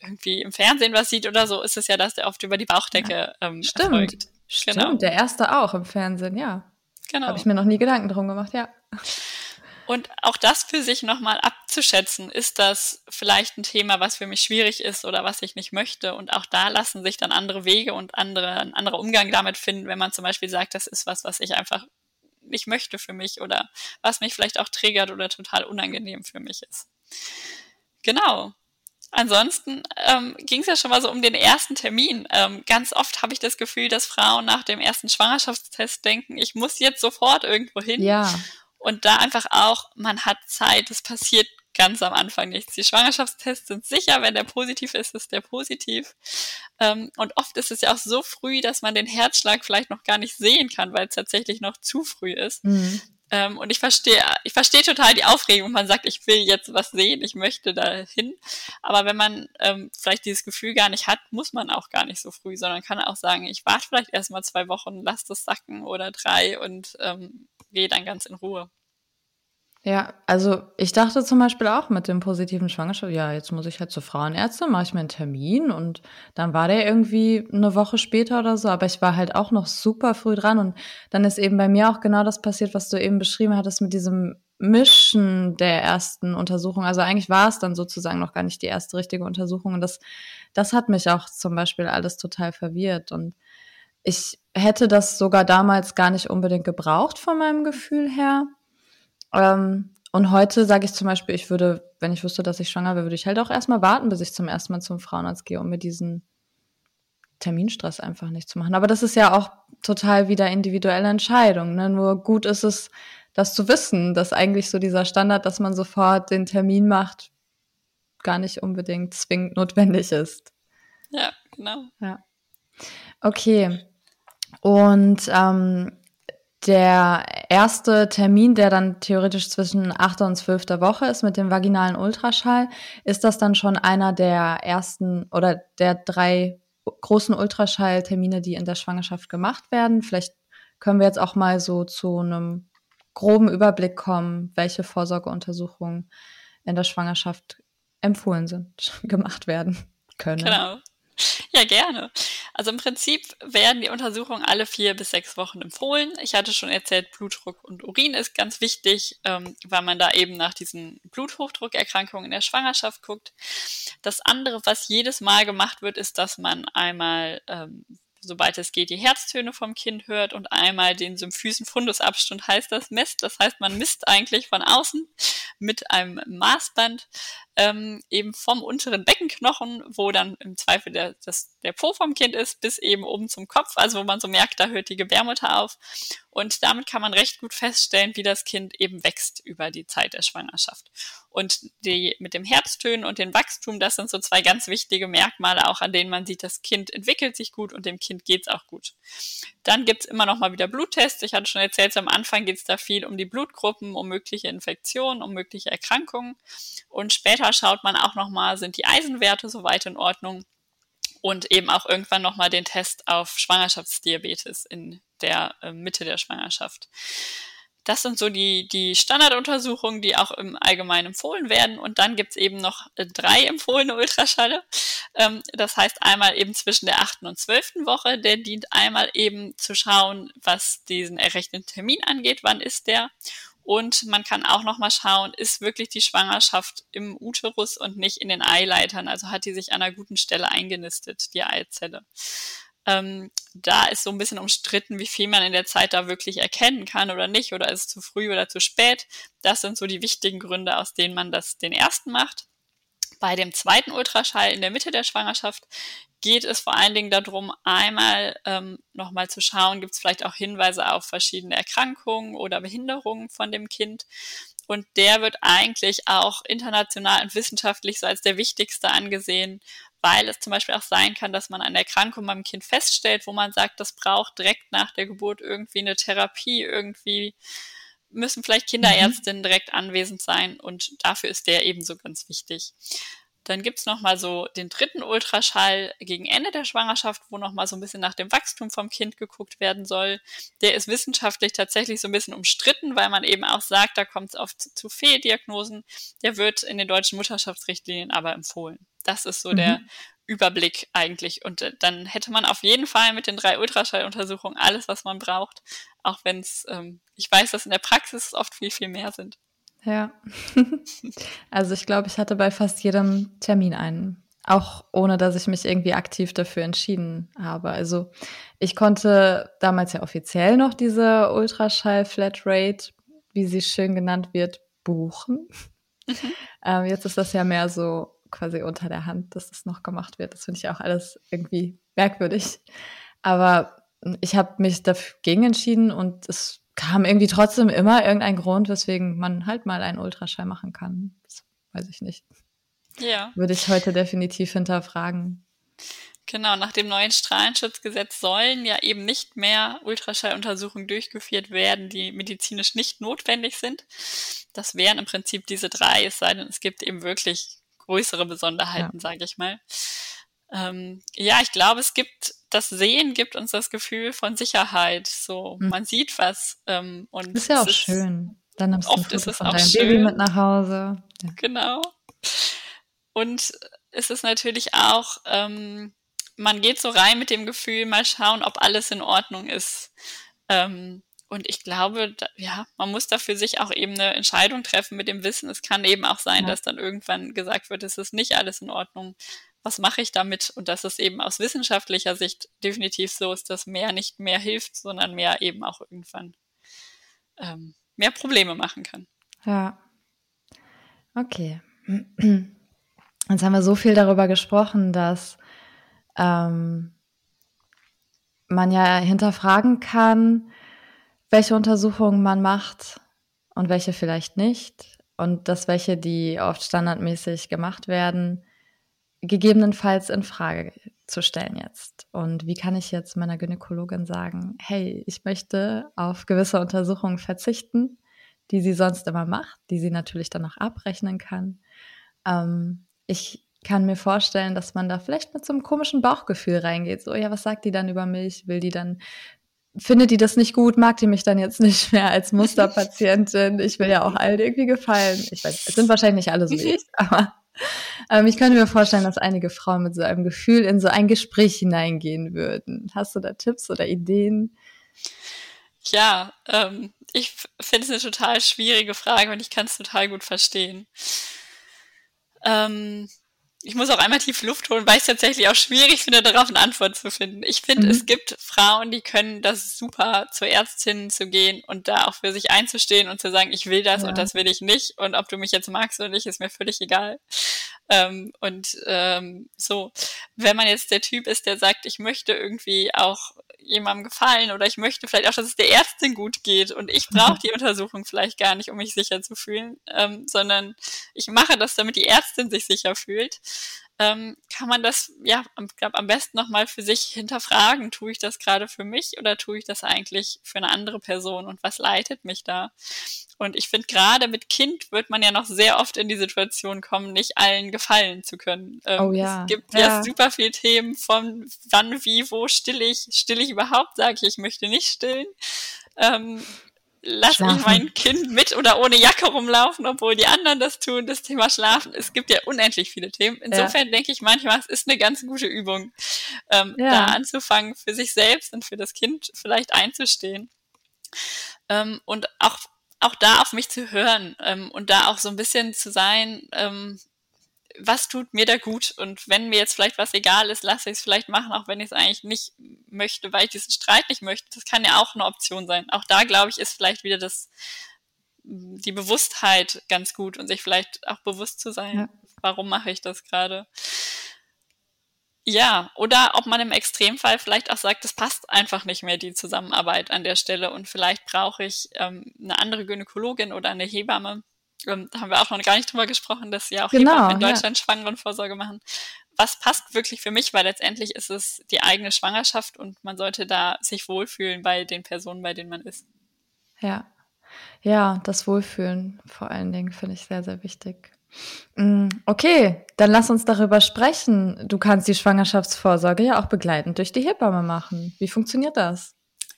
irgendwie im Fernsehen was sieht oder so, ist es ja, dass der oft über die Bauchdecke ja. ähm, Stimmt. erfolgt. Stimmt, genau. der erste auch im Fernsehen, ja. Genau. Habe ich mir noch nie Gedanken drum gemacht, ja. Und auch das für sich nochmal abzuschätzen, ist das vielleicht ein Thema, was für mich schwierig ist oder was ich nicht möchte. Und auch da lassen sich dann andere Wege und andere, ein anderer Umgang damit finden, wenn man zum Beispiel sagt, das ist was, was ich einfach nicht möchte für mich oder was mich vielleicht auch triggert oder total unangenehm für mich ist. Genau. Ansonsten ähm, ging es ja schon mal so um den ersten Termin. Ähm, ganz oft habe ich das Gefühl, dass Frauen nach dem ersten Schwangerschaftstest denken, ich muss jetzt sofort irgendwo hin. Ja. Und da einfach auch, man hat Zeit, es passiert ganz am Anfang nichts. Die Schwangerschaftstests sind sicher, wenn der positiv ist, ist der positiv. Ähm, und oft ist es ja auch so früh, dass man den Herzschlag vielleicht noch gar nicht sehen kann, weil es tatsächlich noch zu früh ist. Mhm. Ähm, und ich verstehe, ich verstehe total die Aufregung. Man sagt, ich will jetzt was sehen, ich möchte dahin. Aber wenn man ähm, vielleicht dieses Gefühl gar nicht hat, muss man auch gar nicht so früh, sondern kann auch sagen, ich warte vielleicht erstmal zwei Wochen, lass das sacken oder drei und ähm, gehe dann ganz in Ruhe. Ja, also ich dachte zum Beispiel auch mit dem positiven Schwangerschaft, ja, jetzt muss ich halt zur Frauenärztin, mache ich mir einen Termin und dann war der irgendwie eine Woche später oder so, aber ich war halt auch noch super früh dran und dann ist eben bei mir auch genau das passiert, was du eben beschrieben hattest mit diesem Mischen der ersten Untersuchung. Also eigentlich war es dann sozusagen noch gar nicht die erste richtige Untersuchung und das, das hat mich auch zum Beispiel alles total verwirrt und ich hätte das sogar damals gar nicht unbedingt gebraucht von meinem Gefühl her ähm, und heute sage ich zum Beispiel, ich würde, wenn ich wüsste, dass ich schwanger wäre, würde ich halt auch erstmal warten, bis ich zum ersten Mal zum Frauenarzt gehe, um mir diesen Terminstress einfach nicht zu machen. Aber das ist ja auch total wieder individuelle Entscheidung. Ne? Nur gut ist es, das zu wissen, dass eigentlich so dieser Standard, dass man sofort den Termin macht, gar nicht unbedingt zwingend notwendig ist. Ja, genau. Ja. Okay. Und ähm, der erste Termin, der dann theoretisch zwischen 8. und 12. Woche ist mit dem vaginalen Ultraschall, ist das dann schon einer der ersten oder der drei großen Ultraschalltermine, die in der Schwangerschaft gemacht werden. Vielleicht können wir jetzt auch mal so zu einem groben Überblick kommen, welche Vorsorgeuntersuchungen in der Schwangerschaft empfohlen sind, gemacht werden können. Genau. Ja, gerne. Also im Prinzip werden die Untersuchungen alle vier bis sechs Wochen empfohlen. Ich hatte schon erzählt, Blutdruck und Urin ist ganz wichtig, ähm, weil man da eben nach diesen Bluthochdruckerkrankungen in der Schwangerschaft guckt. Das andere, was jedes Mal gemacht wird, ist, dass man einmal ähm, sobald es geht, die Herztöne vom Kind hört und einmal den Symphysen-Fundusabstand heißt das misst. Das heißt, man misst eigentlich von außen mit einem Maßband ähm, eben vom unteren Beckenknochen, wo dann im Zweifel der, das, der Po vom Kind ist, bis eben oben zum Kopf, also wo man so merkt, da hört die Gebärmutter auf. Und damit kann man recht gut feststellen, wie das Kind eben wächst über die Zeit der Schwangerschaft. Und die mit dem Herztönen und dem Wachstum, das sind so zwei ganz wichtige Merkmale, auch an denen man sieht, das Kind entwickelt sich gut und dem Kind geht's auch gut. Dann gibt's immer noch mal wieder Bluttests. Ich hatte schon erzählt, am Anfang geht's da viel um die Blutgruppen, um mögliche Infektionen, um mögliche Erkrankungen. Und später schaut man auch noch mal, sind die Eisenwerte soweit in Ordnung? und eben auch irgendwann nochmal den Test auf Schwangerschaftsdiabetes in der äh, Mitte der Schwangerschaft. Das sind so die, die Standarduntersuchungen, die auch im Allgemeinen empfohlen werden. Und dann gibt's eben noch äh, drei empfohlene Ultraschalle. Ähm, das heißt einmal eben zwischen der achten und zwölften Woche. Der dient einmal eben zu schauen, was diesen errechneten Termin angeht. Wann ist der? Und man kann auch nochmal schauen, ist wirklich die Schwangerschaft im Uterus und nicht in den Eileitern? Also hat die sich an einer guten Stelle eingenistet, die Eizelle. Ähm, da ist so ein bisschen umstritten, wie viel man in der Zeit da wirklich erkennen kann oder nicht, oder ist es zu früh oder zu spät. Das sind so die wichtigen Gründe, aus denen man das den ersten macht. Bei dem zweiten Ultraschall in der Mitte der Schwangerschaft geht es vor allen Dingen darum, einmal ähm, nochmal zu schauen, gibt es vielleicht auch Hinweise auf verschiedene Erkrankungen oder Behinderungen von dem Kind. Und der wird eigentlich auch international und wissenschaftlich so als der wichtigste angesehen, weil es zum Beispiel auch sein kann, dass man eine Erkrankung beim Kind feststellt, wo man sagt, das braucht direkt nach der Geburt irgendwie eine Therapie, irgendwie müssen vielleicht Kinderärztinnen direkt anwesend sein und dafür ist der ebenso ganz wichtig. Dann gibt's noch mal so den dritten Ultraschall gegen Ende der Schwangerschaft, wo noch mal so ein bisschen nach dem Wachstum vom Kind geguckt werden soll. Der ist wissenschaftlich tatsächlich so ein bisschen umstritten, weil man eben auch sagt, da kommt es oft zu Fehldiagnosen. Der wird in den deutschen Mutterschaftsrichtlinien aber empfohlen. Das ist so mhm. der Überblick eigentlich. Und äh, dann hätte man auf jeden Fall mit den drei Ultraschalluntersuchungen alles, was man braucht, auch wenn es, ähm, ich weiß, dass in der Praxis oft viel, viel mehr sind. Ja. also ich glaube, ich hatte bei fast jedem Termin einen. Auch ohne, dass ich mich irgendwie aktiv dafür entschieden habe. Also ich konnte damals ja offiziell noch diese Ultraschall-Flatrate, wie sie schön genannt wird, buchen. Mhm. Ähm, jetzt ist das ja mehr so quasi unter der Hand, dass das noch gemacht wird. Das finde ich auch alles irgendwie merkwürdig. Aber ich habe mich dagegen entschieden und es kam irgendwie trotzdem immer irgendein Grund, weswegen man halt mal einen Ultraschall machen kann. Das weiß ich nicht. Ja. Würde ich heute definitiv hinterfragen. Genau, nach dem neuen Strahlenschutzgesetz sollen ja eben nicht mehr Ultraschalluntersuchungen durchgeführt werden, die medizinisch nicht notwendig sind. Das wären im Prinzip diese drei, es sei denn, es gibt eben wirklich größere Besonderheiten, ja. sage ich mal. Ähm, ja, ich glaube, es gibt das Sehen gibt uns das Gefühl von Sicherheit. So, mhm. man sieht was. Ähm, und ist ja auch ist, schön. Dann nimmst du oft ein Foto von deinem schön. Baby mit nach Hause. Ja. Genau. Und es ist natürlich auch, ähm, man geht so rein mit dem Gefühl, mal schauen, ob alles in Ordnung ist. Ähm, und ich glaube, da, ja, man muss da für sich auch eben eine Entscheidung treffen mit dem Wissen. Es kann eben auch sein, ja. dass dann irgendwann gesagt wird, es ist nicht alles in Ordnung was mache ich damit? Und dass es eben aus wissenschaftlicher Sicht definitiv so ist, dass mehr nicht mehr hilft, sondern mehr eben auch irgendwann ähm, mehr Probleme machen kann. Ja. Okay. Jetzt haben wir so viel darüber gesprochen, dass ähm, man ja hinterfragen kann, welche Untersuchungen man macht und welche vielleicht nicht. Und dass welche, die oft standardmäßig gemacht werden, gegebenenfalls in Frage zu stellen jetzt. Und wie kann ich jetzt meiner Gynäkologin sagen, hey, ich möchte auf gewisse Untersuchungen verzichten, die sie sonst immer macht, die sie natürlich dann noch abrechnen kann. Ähm, ich kann mir vorstellen, dass man da vielleicht mit so einem komischen Bauchgefühl reingeht. So, ja, was sagt die dann über mich? Will die dann, findet die das nicht gut? Mag die mich dann jetzt nicht mehr als Musterpatientin? Ich will ja auch allen irgendwie gefallen. Ich weiß, es sind wahrscheinlich nicht alle so wie ich, aber ähm, ich könnte mir vorstellen, dass einige Frauen mit so einem Gefühl in so ein Gespräch hineingehen würden. Hast du da Tipps oder Ideen? Ja, ähm, ich finde es eine total schwierige Frage und ich kann es total gut verstehen. Ähm, ich muss auch einmal tief Luft holen, weil ich es tatsächlich auch schwierig finde, darauf eine Antwort zu finden. Ich finde, mhm. es gibt Frauen, die können das super, zur Ärztin zu gehen und da auch für sich einzustehen und zu sagen, ich will das ja. und das will ich nicht und ob du mich jetzt magst oder nicht, ist mir völlig egal. Ähm, und ähm, so, wenn man jetzt der Typ ist, der sagt, ich möchte irgendwie auch jemandem gefallen oder ich möchte vielleicht auch, dass es der Ärztin gut geht und ich brauche die Untersuchung vielleicht gar nicht, um mich sicher zu fühlen, ähm, sondern ich mache das, damit die Ärztin sich sicher fühlt ähm, kann man das, ja, ich glaube, am besten nochmal für sich hinterfragen. Tue ich das gerade für mich oder tue ich das eigentlich für eine andere Person und was leitet mich da? Und ich finde, gerade mit Kind wird man ja noch sehr oft in die Situation kommen, nicht allen gefallen zu können. Ähm, oh ja. Es gibt ja. ja super viele Themen von wann, wie, wo still ich, still ich überhaupt, sage ich, ich möchte nicht stillen. Ähm, lasse ich mein Kind mit oder ohne Jacke rumlaufen, obwohl die anderen das tun, das Thema Schlafen. Es gibt ja unendlich viele Themen. Insofern ja. denke ich manchmal, es ist eine ganz gute Übung, ähm, ja. da anzufangen, für sich selbst und für das Kind vielleicht einzustehen. Ähm, und auch auch da auf mich zu hören ähm, und da auch so ein bisschen zu sein, ähm, was tut mir da gut? Und wenn mir jetzt vielleicht was egal ist, lasse ich es vielleicht machen, auch wenn ich es eigentlich nicht möchte, weil ich diesen Streit nicht möchte. Das kann ja auch eine Option sein. Auch da, glaube ich, ist vielleicht wieder das, die Bewusstheit ganz gut und sich vielleicht auch bewusst zu sein, ja. warum mache ich das gerade. Ja, oder ob man im Extremfall vielleicht auch sagt, es passt einfach nicht mehr die Zusammenarbeit an der Stelle und vielleicht brauche ich ähm, eine andere Gynäkologin oder eine Hebamme. Ähm, da haben wir auch noch gar nicht drüber gesprochen, dass ja auch genau, in Deutschland ja. Schwangerenvorsorge machen. Was passt wirklich für mich, weil letztendlich ist es die eigene Schwangerschaft und man sollte da sich wohlfühlen bei den Personen, bei denen man ist. Ja, ja, das Wohlfühlen vor allen Dingen finde ich sehr, sehr wichtig. Mm, okay, dann lass uns darüber sprechen. Du kannst die Schwangerschaftsvorsorge ja auch begleitend durch die Hebamme machen. Wie funktioniert das?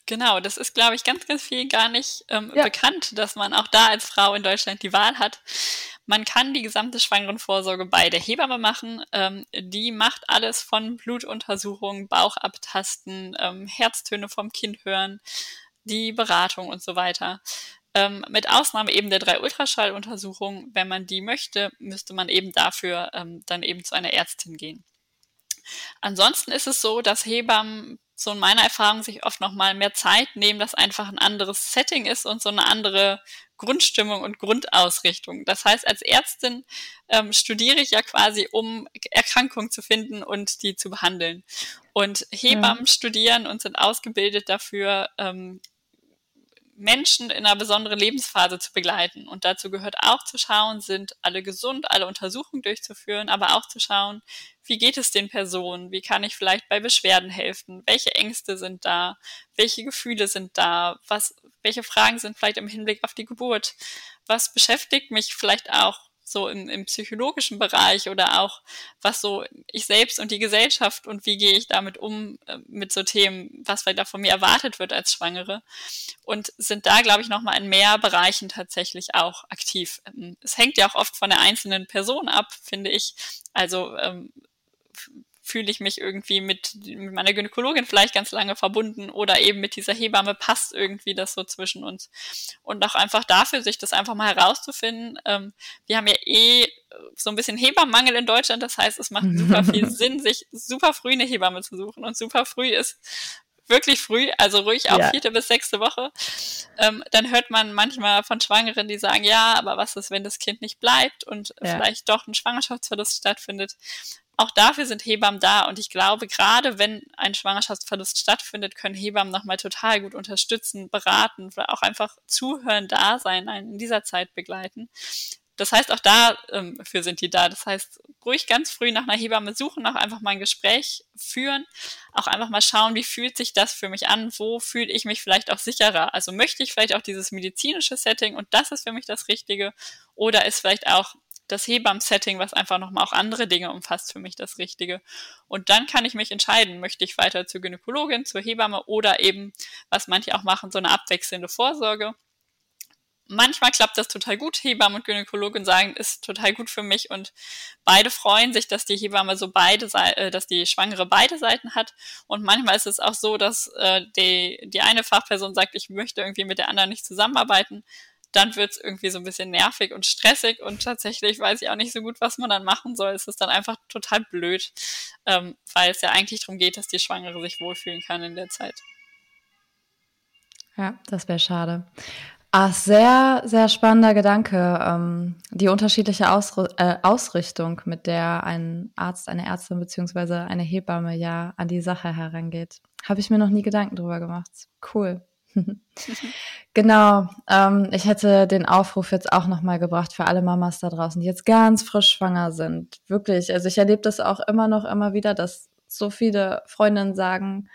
Genau, das ist, glaube ich, ganz, ganz viel gar nicht ähm, ja. bekannt, dass man auch da als Frau in Deutschland die Wahl hat. Man kann die gesamte Schwangerenvorsorge bei der Hebamme machen. Ähm, die macht alles von Blutuntersuchungen, Bauch abtasten, ähm, Herztöne vom Kind hören, die Beratung und so weiter. Ähm, mit Ausnahme eben der drei Ultraschalluntersuchungen, wenn man die möchte, müsste man eben dafür ähm, dann eben zu einer Ärztin gehen. Ansonsten ist es so, dass Hebammen so in meiner Erfahrung sich oft noch mal mehr Zeit nehmen, dass einfach ein anderes Setting ist und so eine andere Grundstimmung und Grundausrichtung. Das heißt, als Ärztin ähm, studiere ich ja quasi, um Erkrankungen zu finden und die zu behandeln. Und Hebammen ja. studieren und sind ausgebildet dafür, ähm, Menschen in einer besonderen Lebensphase zu begleiten. Und dazu gehört auch zu schauen, sind alle gesund, alle Untersuchungen durchzuführen, aber auch zu schauen, wie geht es den Personen? Wie kann ich vielleicht bei Beschwerden helfen? Welche Ängste sind da? Welche Gefühle sind da? Was, welche Fragen sind vielleicht im Hinblick auf die Geburt? Was beschäftigt mich vielleicht auch so im, im psychologischen Bereich oder auch was so ich selbst und die Gesellschaft und wie gehe ich damit um äh, mit so Themen, was auch von mir erwartet wird als Schwangere und sind da, glaube ich, nochmal in mehr Bereichen tatsächlich auch aktiv. Ähm, es hängt ja auch oft von der einzelnen Person ab, finde ich. Also ähm, fühle ich mich irgendwie mit, mit meiner Gynäkologin vielleicht ganz lange verbunden oder eben mit dieser Hebamme passt irgendwie das so zwischen uns. Und auch einfach dafür, sich das einfach mal herauszufinden. Ähm, wir haben ja eh so ein bisschen Hebammenmangel in Deutschland, das heißt, es macht super viel Sinn, sich super früh eine Hebamme zu suchen. Und super früh ist wirklich früh, also ruhig auch ja. vierte bis sechste Woche. Ähm, dann hört man manchmal von Schwangeren, die sagen, ja, aber was ist, wenn das Kind nicht bleibt und ja. vielleicht doch ein Schwangerschaftsverlust stattfindet? Auch dafür sind Hebammen da und ich glaube, gerade wenn ein Schwangerschaftsverlust stattfindet, können Hebammen nochmal total gut unterstützen, beraten, oder auch einfach zuhören, da sein, einen in dieser Zeit begleiten. Das heißt, auch dafür ähm, sind die da. Das heißt, ruhig ganz früh nach einer Hebamme suchen, auch einfach mal ein Gespräch führen, auch einfach mal schauen, wie fühlt sich das für mich an, wo fühle ich mich vielleicht auch sicherer. Also möchte ich vielleicht auch dieses medizinische Setting und das ist für mich das Richtige oder ist vielleicht auch das Hebammen-Setting, was einfach nochmal auch andere Dinge umfasst, für mich das Richtige. Und dann kann ich mich entscheiden, möchte ich weiter zur Gynäkologin, zur Hebamme oder eben, was manche auch machen, so eine abwechselnde Vorsorge. Manchmal klappt das total gut. Hebamme und Gynäkologin sagen, ist total gut für mich und beide freuen sich, dass die Hebamme so beide, äh, dass die Schwangere beide Seiten hat. Und manchmal ist es auch so, dass äh, die, die eine Fachperson sagt, ich möchte irgendwie mit der anderen nicht zusammenarbeiten dann wird es irgendwie so ein bisschen nervig und stressig und tatsächlich weiß ich auch nicht so gut, was man dann machen soll. Es ist dann einfach total blöd, ähm, weil es ja eigentlich darum geht, dass die Schwangere sich wohlfühlen kann in der Zeit. Ja, das wäre schade. Ach, sehr, sehr spannender Gedanke. Ähm, die unterschiedliche Ausr äh, Ausrichtung, mit der ein Arzt, eine Ärztin beziehungsweise eine Hebamme ja an die Sache herangeht. Habe ich mir noch nie Gedanken drüber gemacht. Cool. genau. Ähm, ich hätte den Aufruf jetzt auch nochmal gebracht für alle Mamas da draußen, die jetzt ganz frisch schwanger sind. Wirklich. Also ich erlebe das auch immer noch, immer wieder, dass so viele Freundinnen sagen,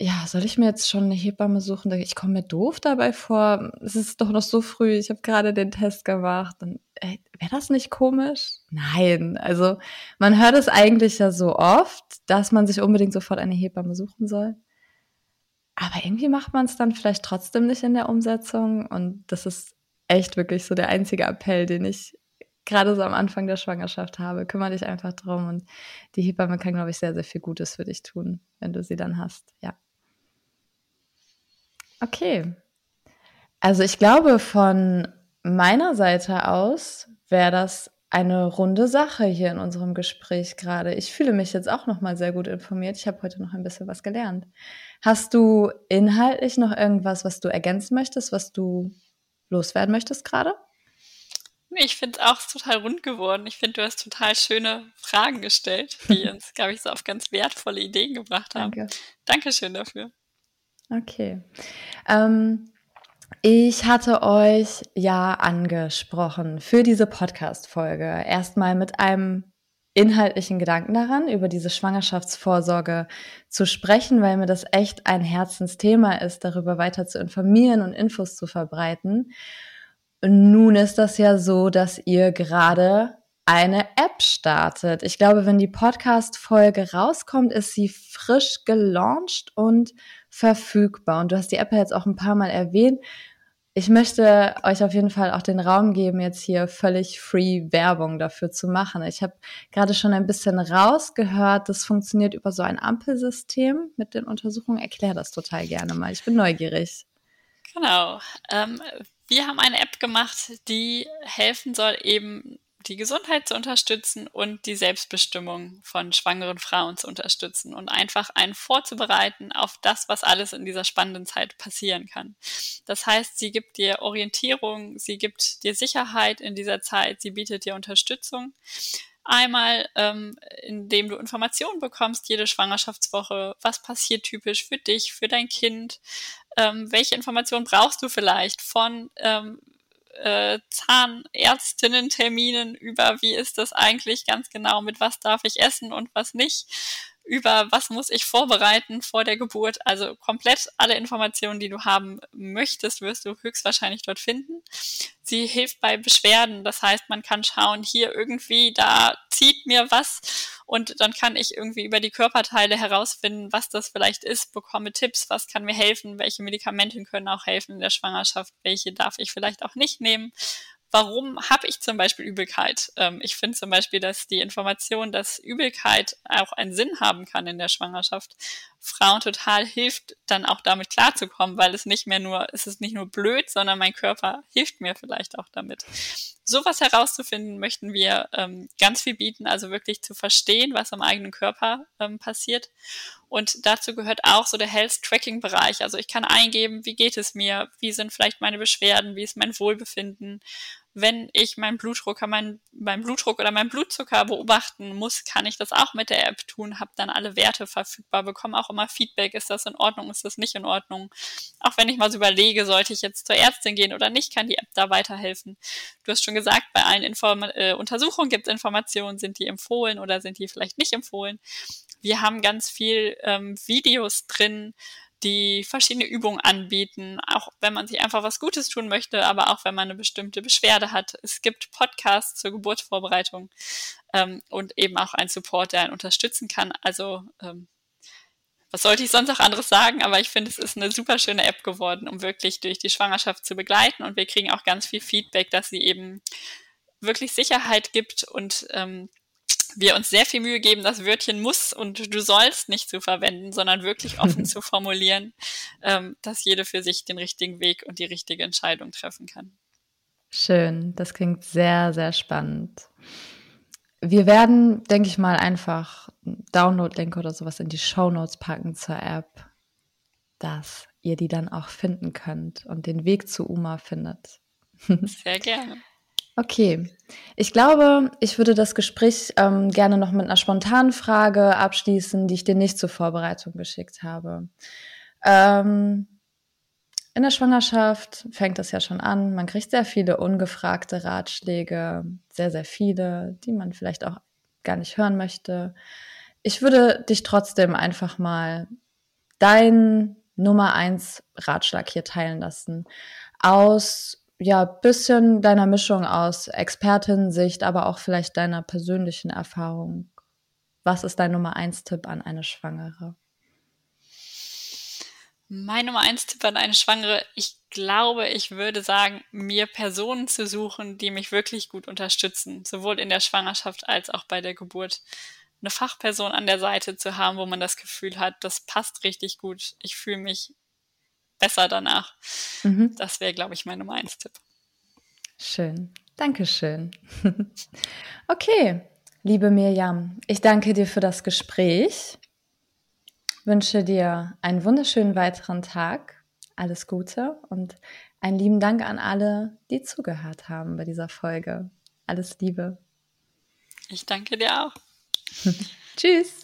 ja, soll ich mir jetzt schon eine Hebamme suchen? Ich komme mir doof dabei vor. Es ist doch noch so früh. Ich habe gerade den Test gemacht. Wäre das nicht komisch? Nein. Also man hört es eigentlich ja so oft, dass man sich unbedingt sofort eine Hebamme suchen soll. Aber irgendwie macht man es dann vielleicht trotzdem nicht in der Umsetzung. Und das ist echt wirklich so der einzige Appell, den ich gerade so am Anfang der Schwangerschaft habe. Kümmere dich einfach drum. Und die Hebamme kann, glaube ich, sehr, sehr viel Gutes für dich tun, wenn du sie dann hast. Ja. Okay. Also ich glaube, von meiner Seite aus wäre das eine runde Sache hier in unserem Gespräch gerade. Ich fühle mich jetzt auch noch mal sehr gut informiert. Ich habe heute noch ein bisschen was gelernt. Hast du inhaltlich noch irgendwas, was du ergänzen möchtest, was du loswerden möchtest gerade? Ich finde es auch total rund geworden. Ich finde, du hast total schöne Fragen gestellt, die uns, glaube ich, so auf ganz wertvolle Ideen gebracht haben. Danke. Dankeschön dafür. Okay. Ähm, ich hatte euch ja angesprochen für diese Podcast-Folge erstmal mit einem inhaltlichen Gedanken daran, über diese Schwangerschaftsvorsorge zu sprechen, weil mir das echt ein Herzensthema ist, darüber weiter zu informieren und Infos zu verbreiten. Nun ist das ja so, dass ihr gerade eine App startet. Ich glaube, wenn die Podcast-Folge rauskommt, ist sie frisch gelauncht und verfügbar. Und du hast die App ja jetzt auch ein paar Mal erwähnt. Ich möchte euch auf jeden Fall auch den Raum geben, jetzt hier völlig free Werbung dafür zu machen. Ich habe gerade schon ein bisschen rausgehört, das funktioniert über so ein Ampelsystem mit den Untersuchungen. Erklär das total gerne mal. Ich bin neugierig. Genau. Ähm, wir haben eine App gemacht, die helfen soll, eben die Gesundheit zu unterstützen und die Selbstbestimmung von schwangeren Frauen zu unterstützen und einfach einen vorzubereiten auf das, was alles in dieser spannenden Zeit passieren kann. Das heißt, sie gibt dir Orientierung, sie gibt dir Sicherheit in dieser Zeit, sie bietet dir Unterstützung. Einmal, ähm, indem du Informationen bekommst, jede Schwangerschaftswoche, was passiert typisch für dich, für dein Kind, ähm, welche Informationen brauchst du vielleicht von ähm, äh, Zahnärztinnen-Terminen über, wie ist das eigentlich ganz genau, mit was darf ich essen und was nicht, über was muss ich vorbereiten vor der Geburt. Also komplett alle Informationen, die du haben möchtest, wirst du höchstwahrscheinlich dort finden. Sie hilft bei Beschwerden, das heißt, man kann schauen, hier irgendwie, da zieht mir was und dann kann ich irgendwie über die Körperteile herausfinden, was das vielleicht ist, bekomme Tipps, was kann mir helfen, welche Medikamente können auch helfen in der Schwangerschaft, welche darf ich vielleicht auch nicht nehmen warum habe ich zum Beispiel Übelkeit? Ähm, ich finde zum Beispiel, dass die Information, dass Übelkeit auch einen Sinn haben kann in der Schwangerschaft, Frauen total hilft, dann auch damit klarzukommen, weil es nicht mehr nur, es ist nicht nur blöd, sondern mein Körper hilft mir vielleicht auch damit. Sowas herauszufinden möchten wir ähm, ganz viel bieten, also wirklich zu verstehen, was am eigenen Körper ähm, passiert. Und dazu gehört auch so der Health-Tracking-Bereich. Also ich kann eingeben, wie geht es mir, wie sind vielleicht meine Beschwerden, wie ist mein Wohlbefinden, wenn ich meinen Blutdruck, mein, mein Blutdruck oder meinen Blutzucker beobachten muss, kann ich das auch mit der App tun, habe dann alle Werte verfügbar, bekomme auch immer Feedback, ist das in Ordnung, ist das nicht in Ordnung. Auch wenn ich mal so überlege, sollte ich jetzt zur Ärztin gehen oder nicht, kann die App da weiterhelfen. Du hast schon gesagt, bei allen Inform äh, Untersuchungen gibt es Informationen, sind die empfohlen oder sind die vielleicht nicht empfohlen. Wir haben ganz viel ähm, Videos drin, die verschiedene Übungen anbieten, auch wenn man sich einfach was Gutes tun möchte, aber auch wenn man eine bestimmte Beschwerde hat. Es gibt Podcasts zur Geburtsvorbereitung ähm, und eben auch einen Support, der einen unterstützen kann. Also ähm, was sollte ich sonst auch anderes sagen, aber ich finde, es ist eine super schöne App geworden, um wirklich durch die Schwangerschaft zu begleiten und wir kriegen auch ganz viel Feedback, dass sie eben wirklich Sicherheit gibt und ähm, wir uns sehr viel Mühe geben, das Wörtchen muss und du sollst nicht zu verwenden, sondern wirklich offen zu formulieren, ähm, dass jede für sich den richtigen Weg und die richtige Entscheidung treffen kann. Schön, das klingt sehr, sehr spannend. Wir werden, denke ich mal, einfach Download-Link oder sowas in die Show Notes packen zur App, dass ihr die dann auch finden könnt und den Weg zu Uma findet. Sehr gerne. Okay, ich glaube, ich würde das Gespräch ähm, gerne noch mit einer spontanen Frage abschließen, die ich dir nicht zur Vorbereitung geschickt habe. Ähm, in der Schwangerschaft fängt es ja schon an. Man kriegt sehr viele ungefragte Ratschläge, sehr, sehr viele, die man vielleicht auch gar nicht hören möchte. Ich würde dich trotzdem einfach mal dein Nummer eins Ratschlag hier teilen lassen. Aus ja, bisschen deiner Mischung aus Expertinnensicht, aber auch vielleicht deiner persönlichen Erfahrung. Was ist dein Nummer eins Tipp an eine Schwangere? Mein Nummer eins Tipp an eine Schwangere, ich glaube, ich würde sagen, mir Personen zu suchen, die mich wirklich gut unterstützen, sowohl in der Schwangerschaft als auch bei der Geburt. Eine Fachperson an der Seite zu haben, wo man das Gefühl hat, das passt richtig gut. Ich fühle mich besser danach. Mhm. Das wäre, glaube ich, mein Nummer eins Tipp. Schön. Dankeschön. okay, liebe Mirjam, ich danke dir für das Gespräch. Wünsche dir einen wunderschönen weiteren Tag. Alles Gute und einen lieben Dank an alle, die zugehört haben bei dieser Folge. Alles Liebe. Ich danke dir auch. Tschüss.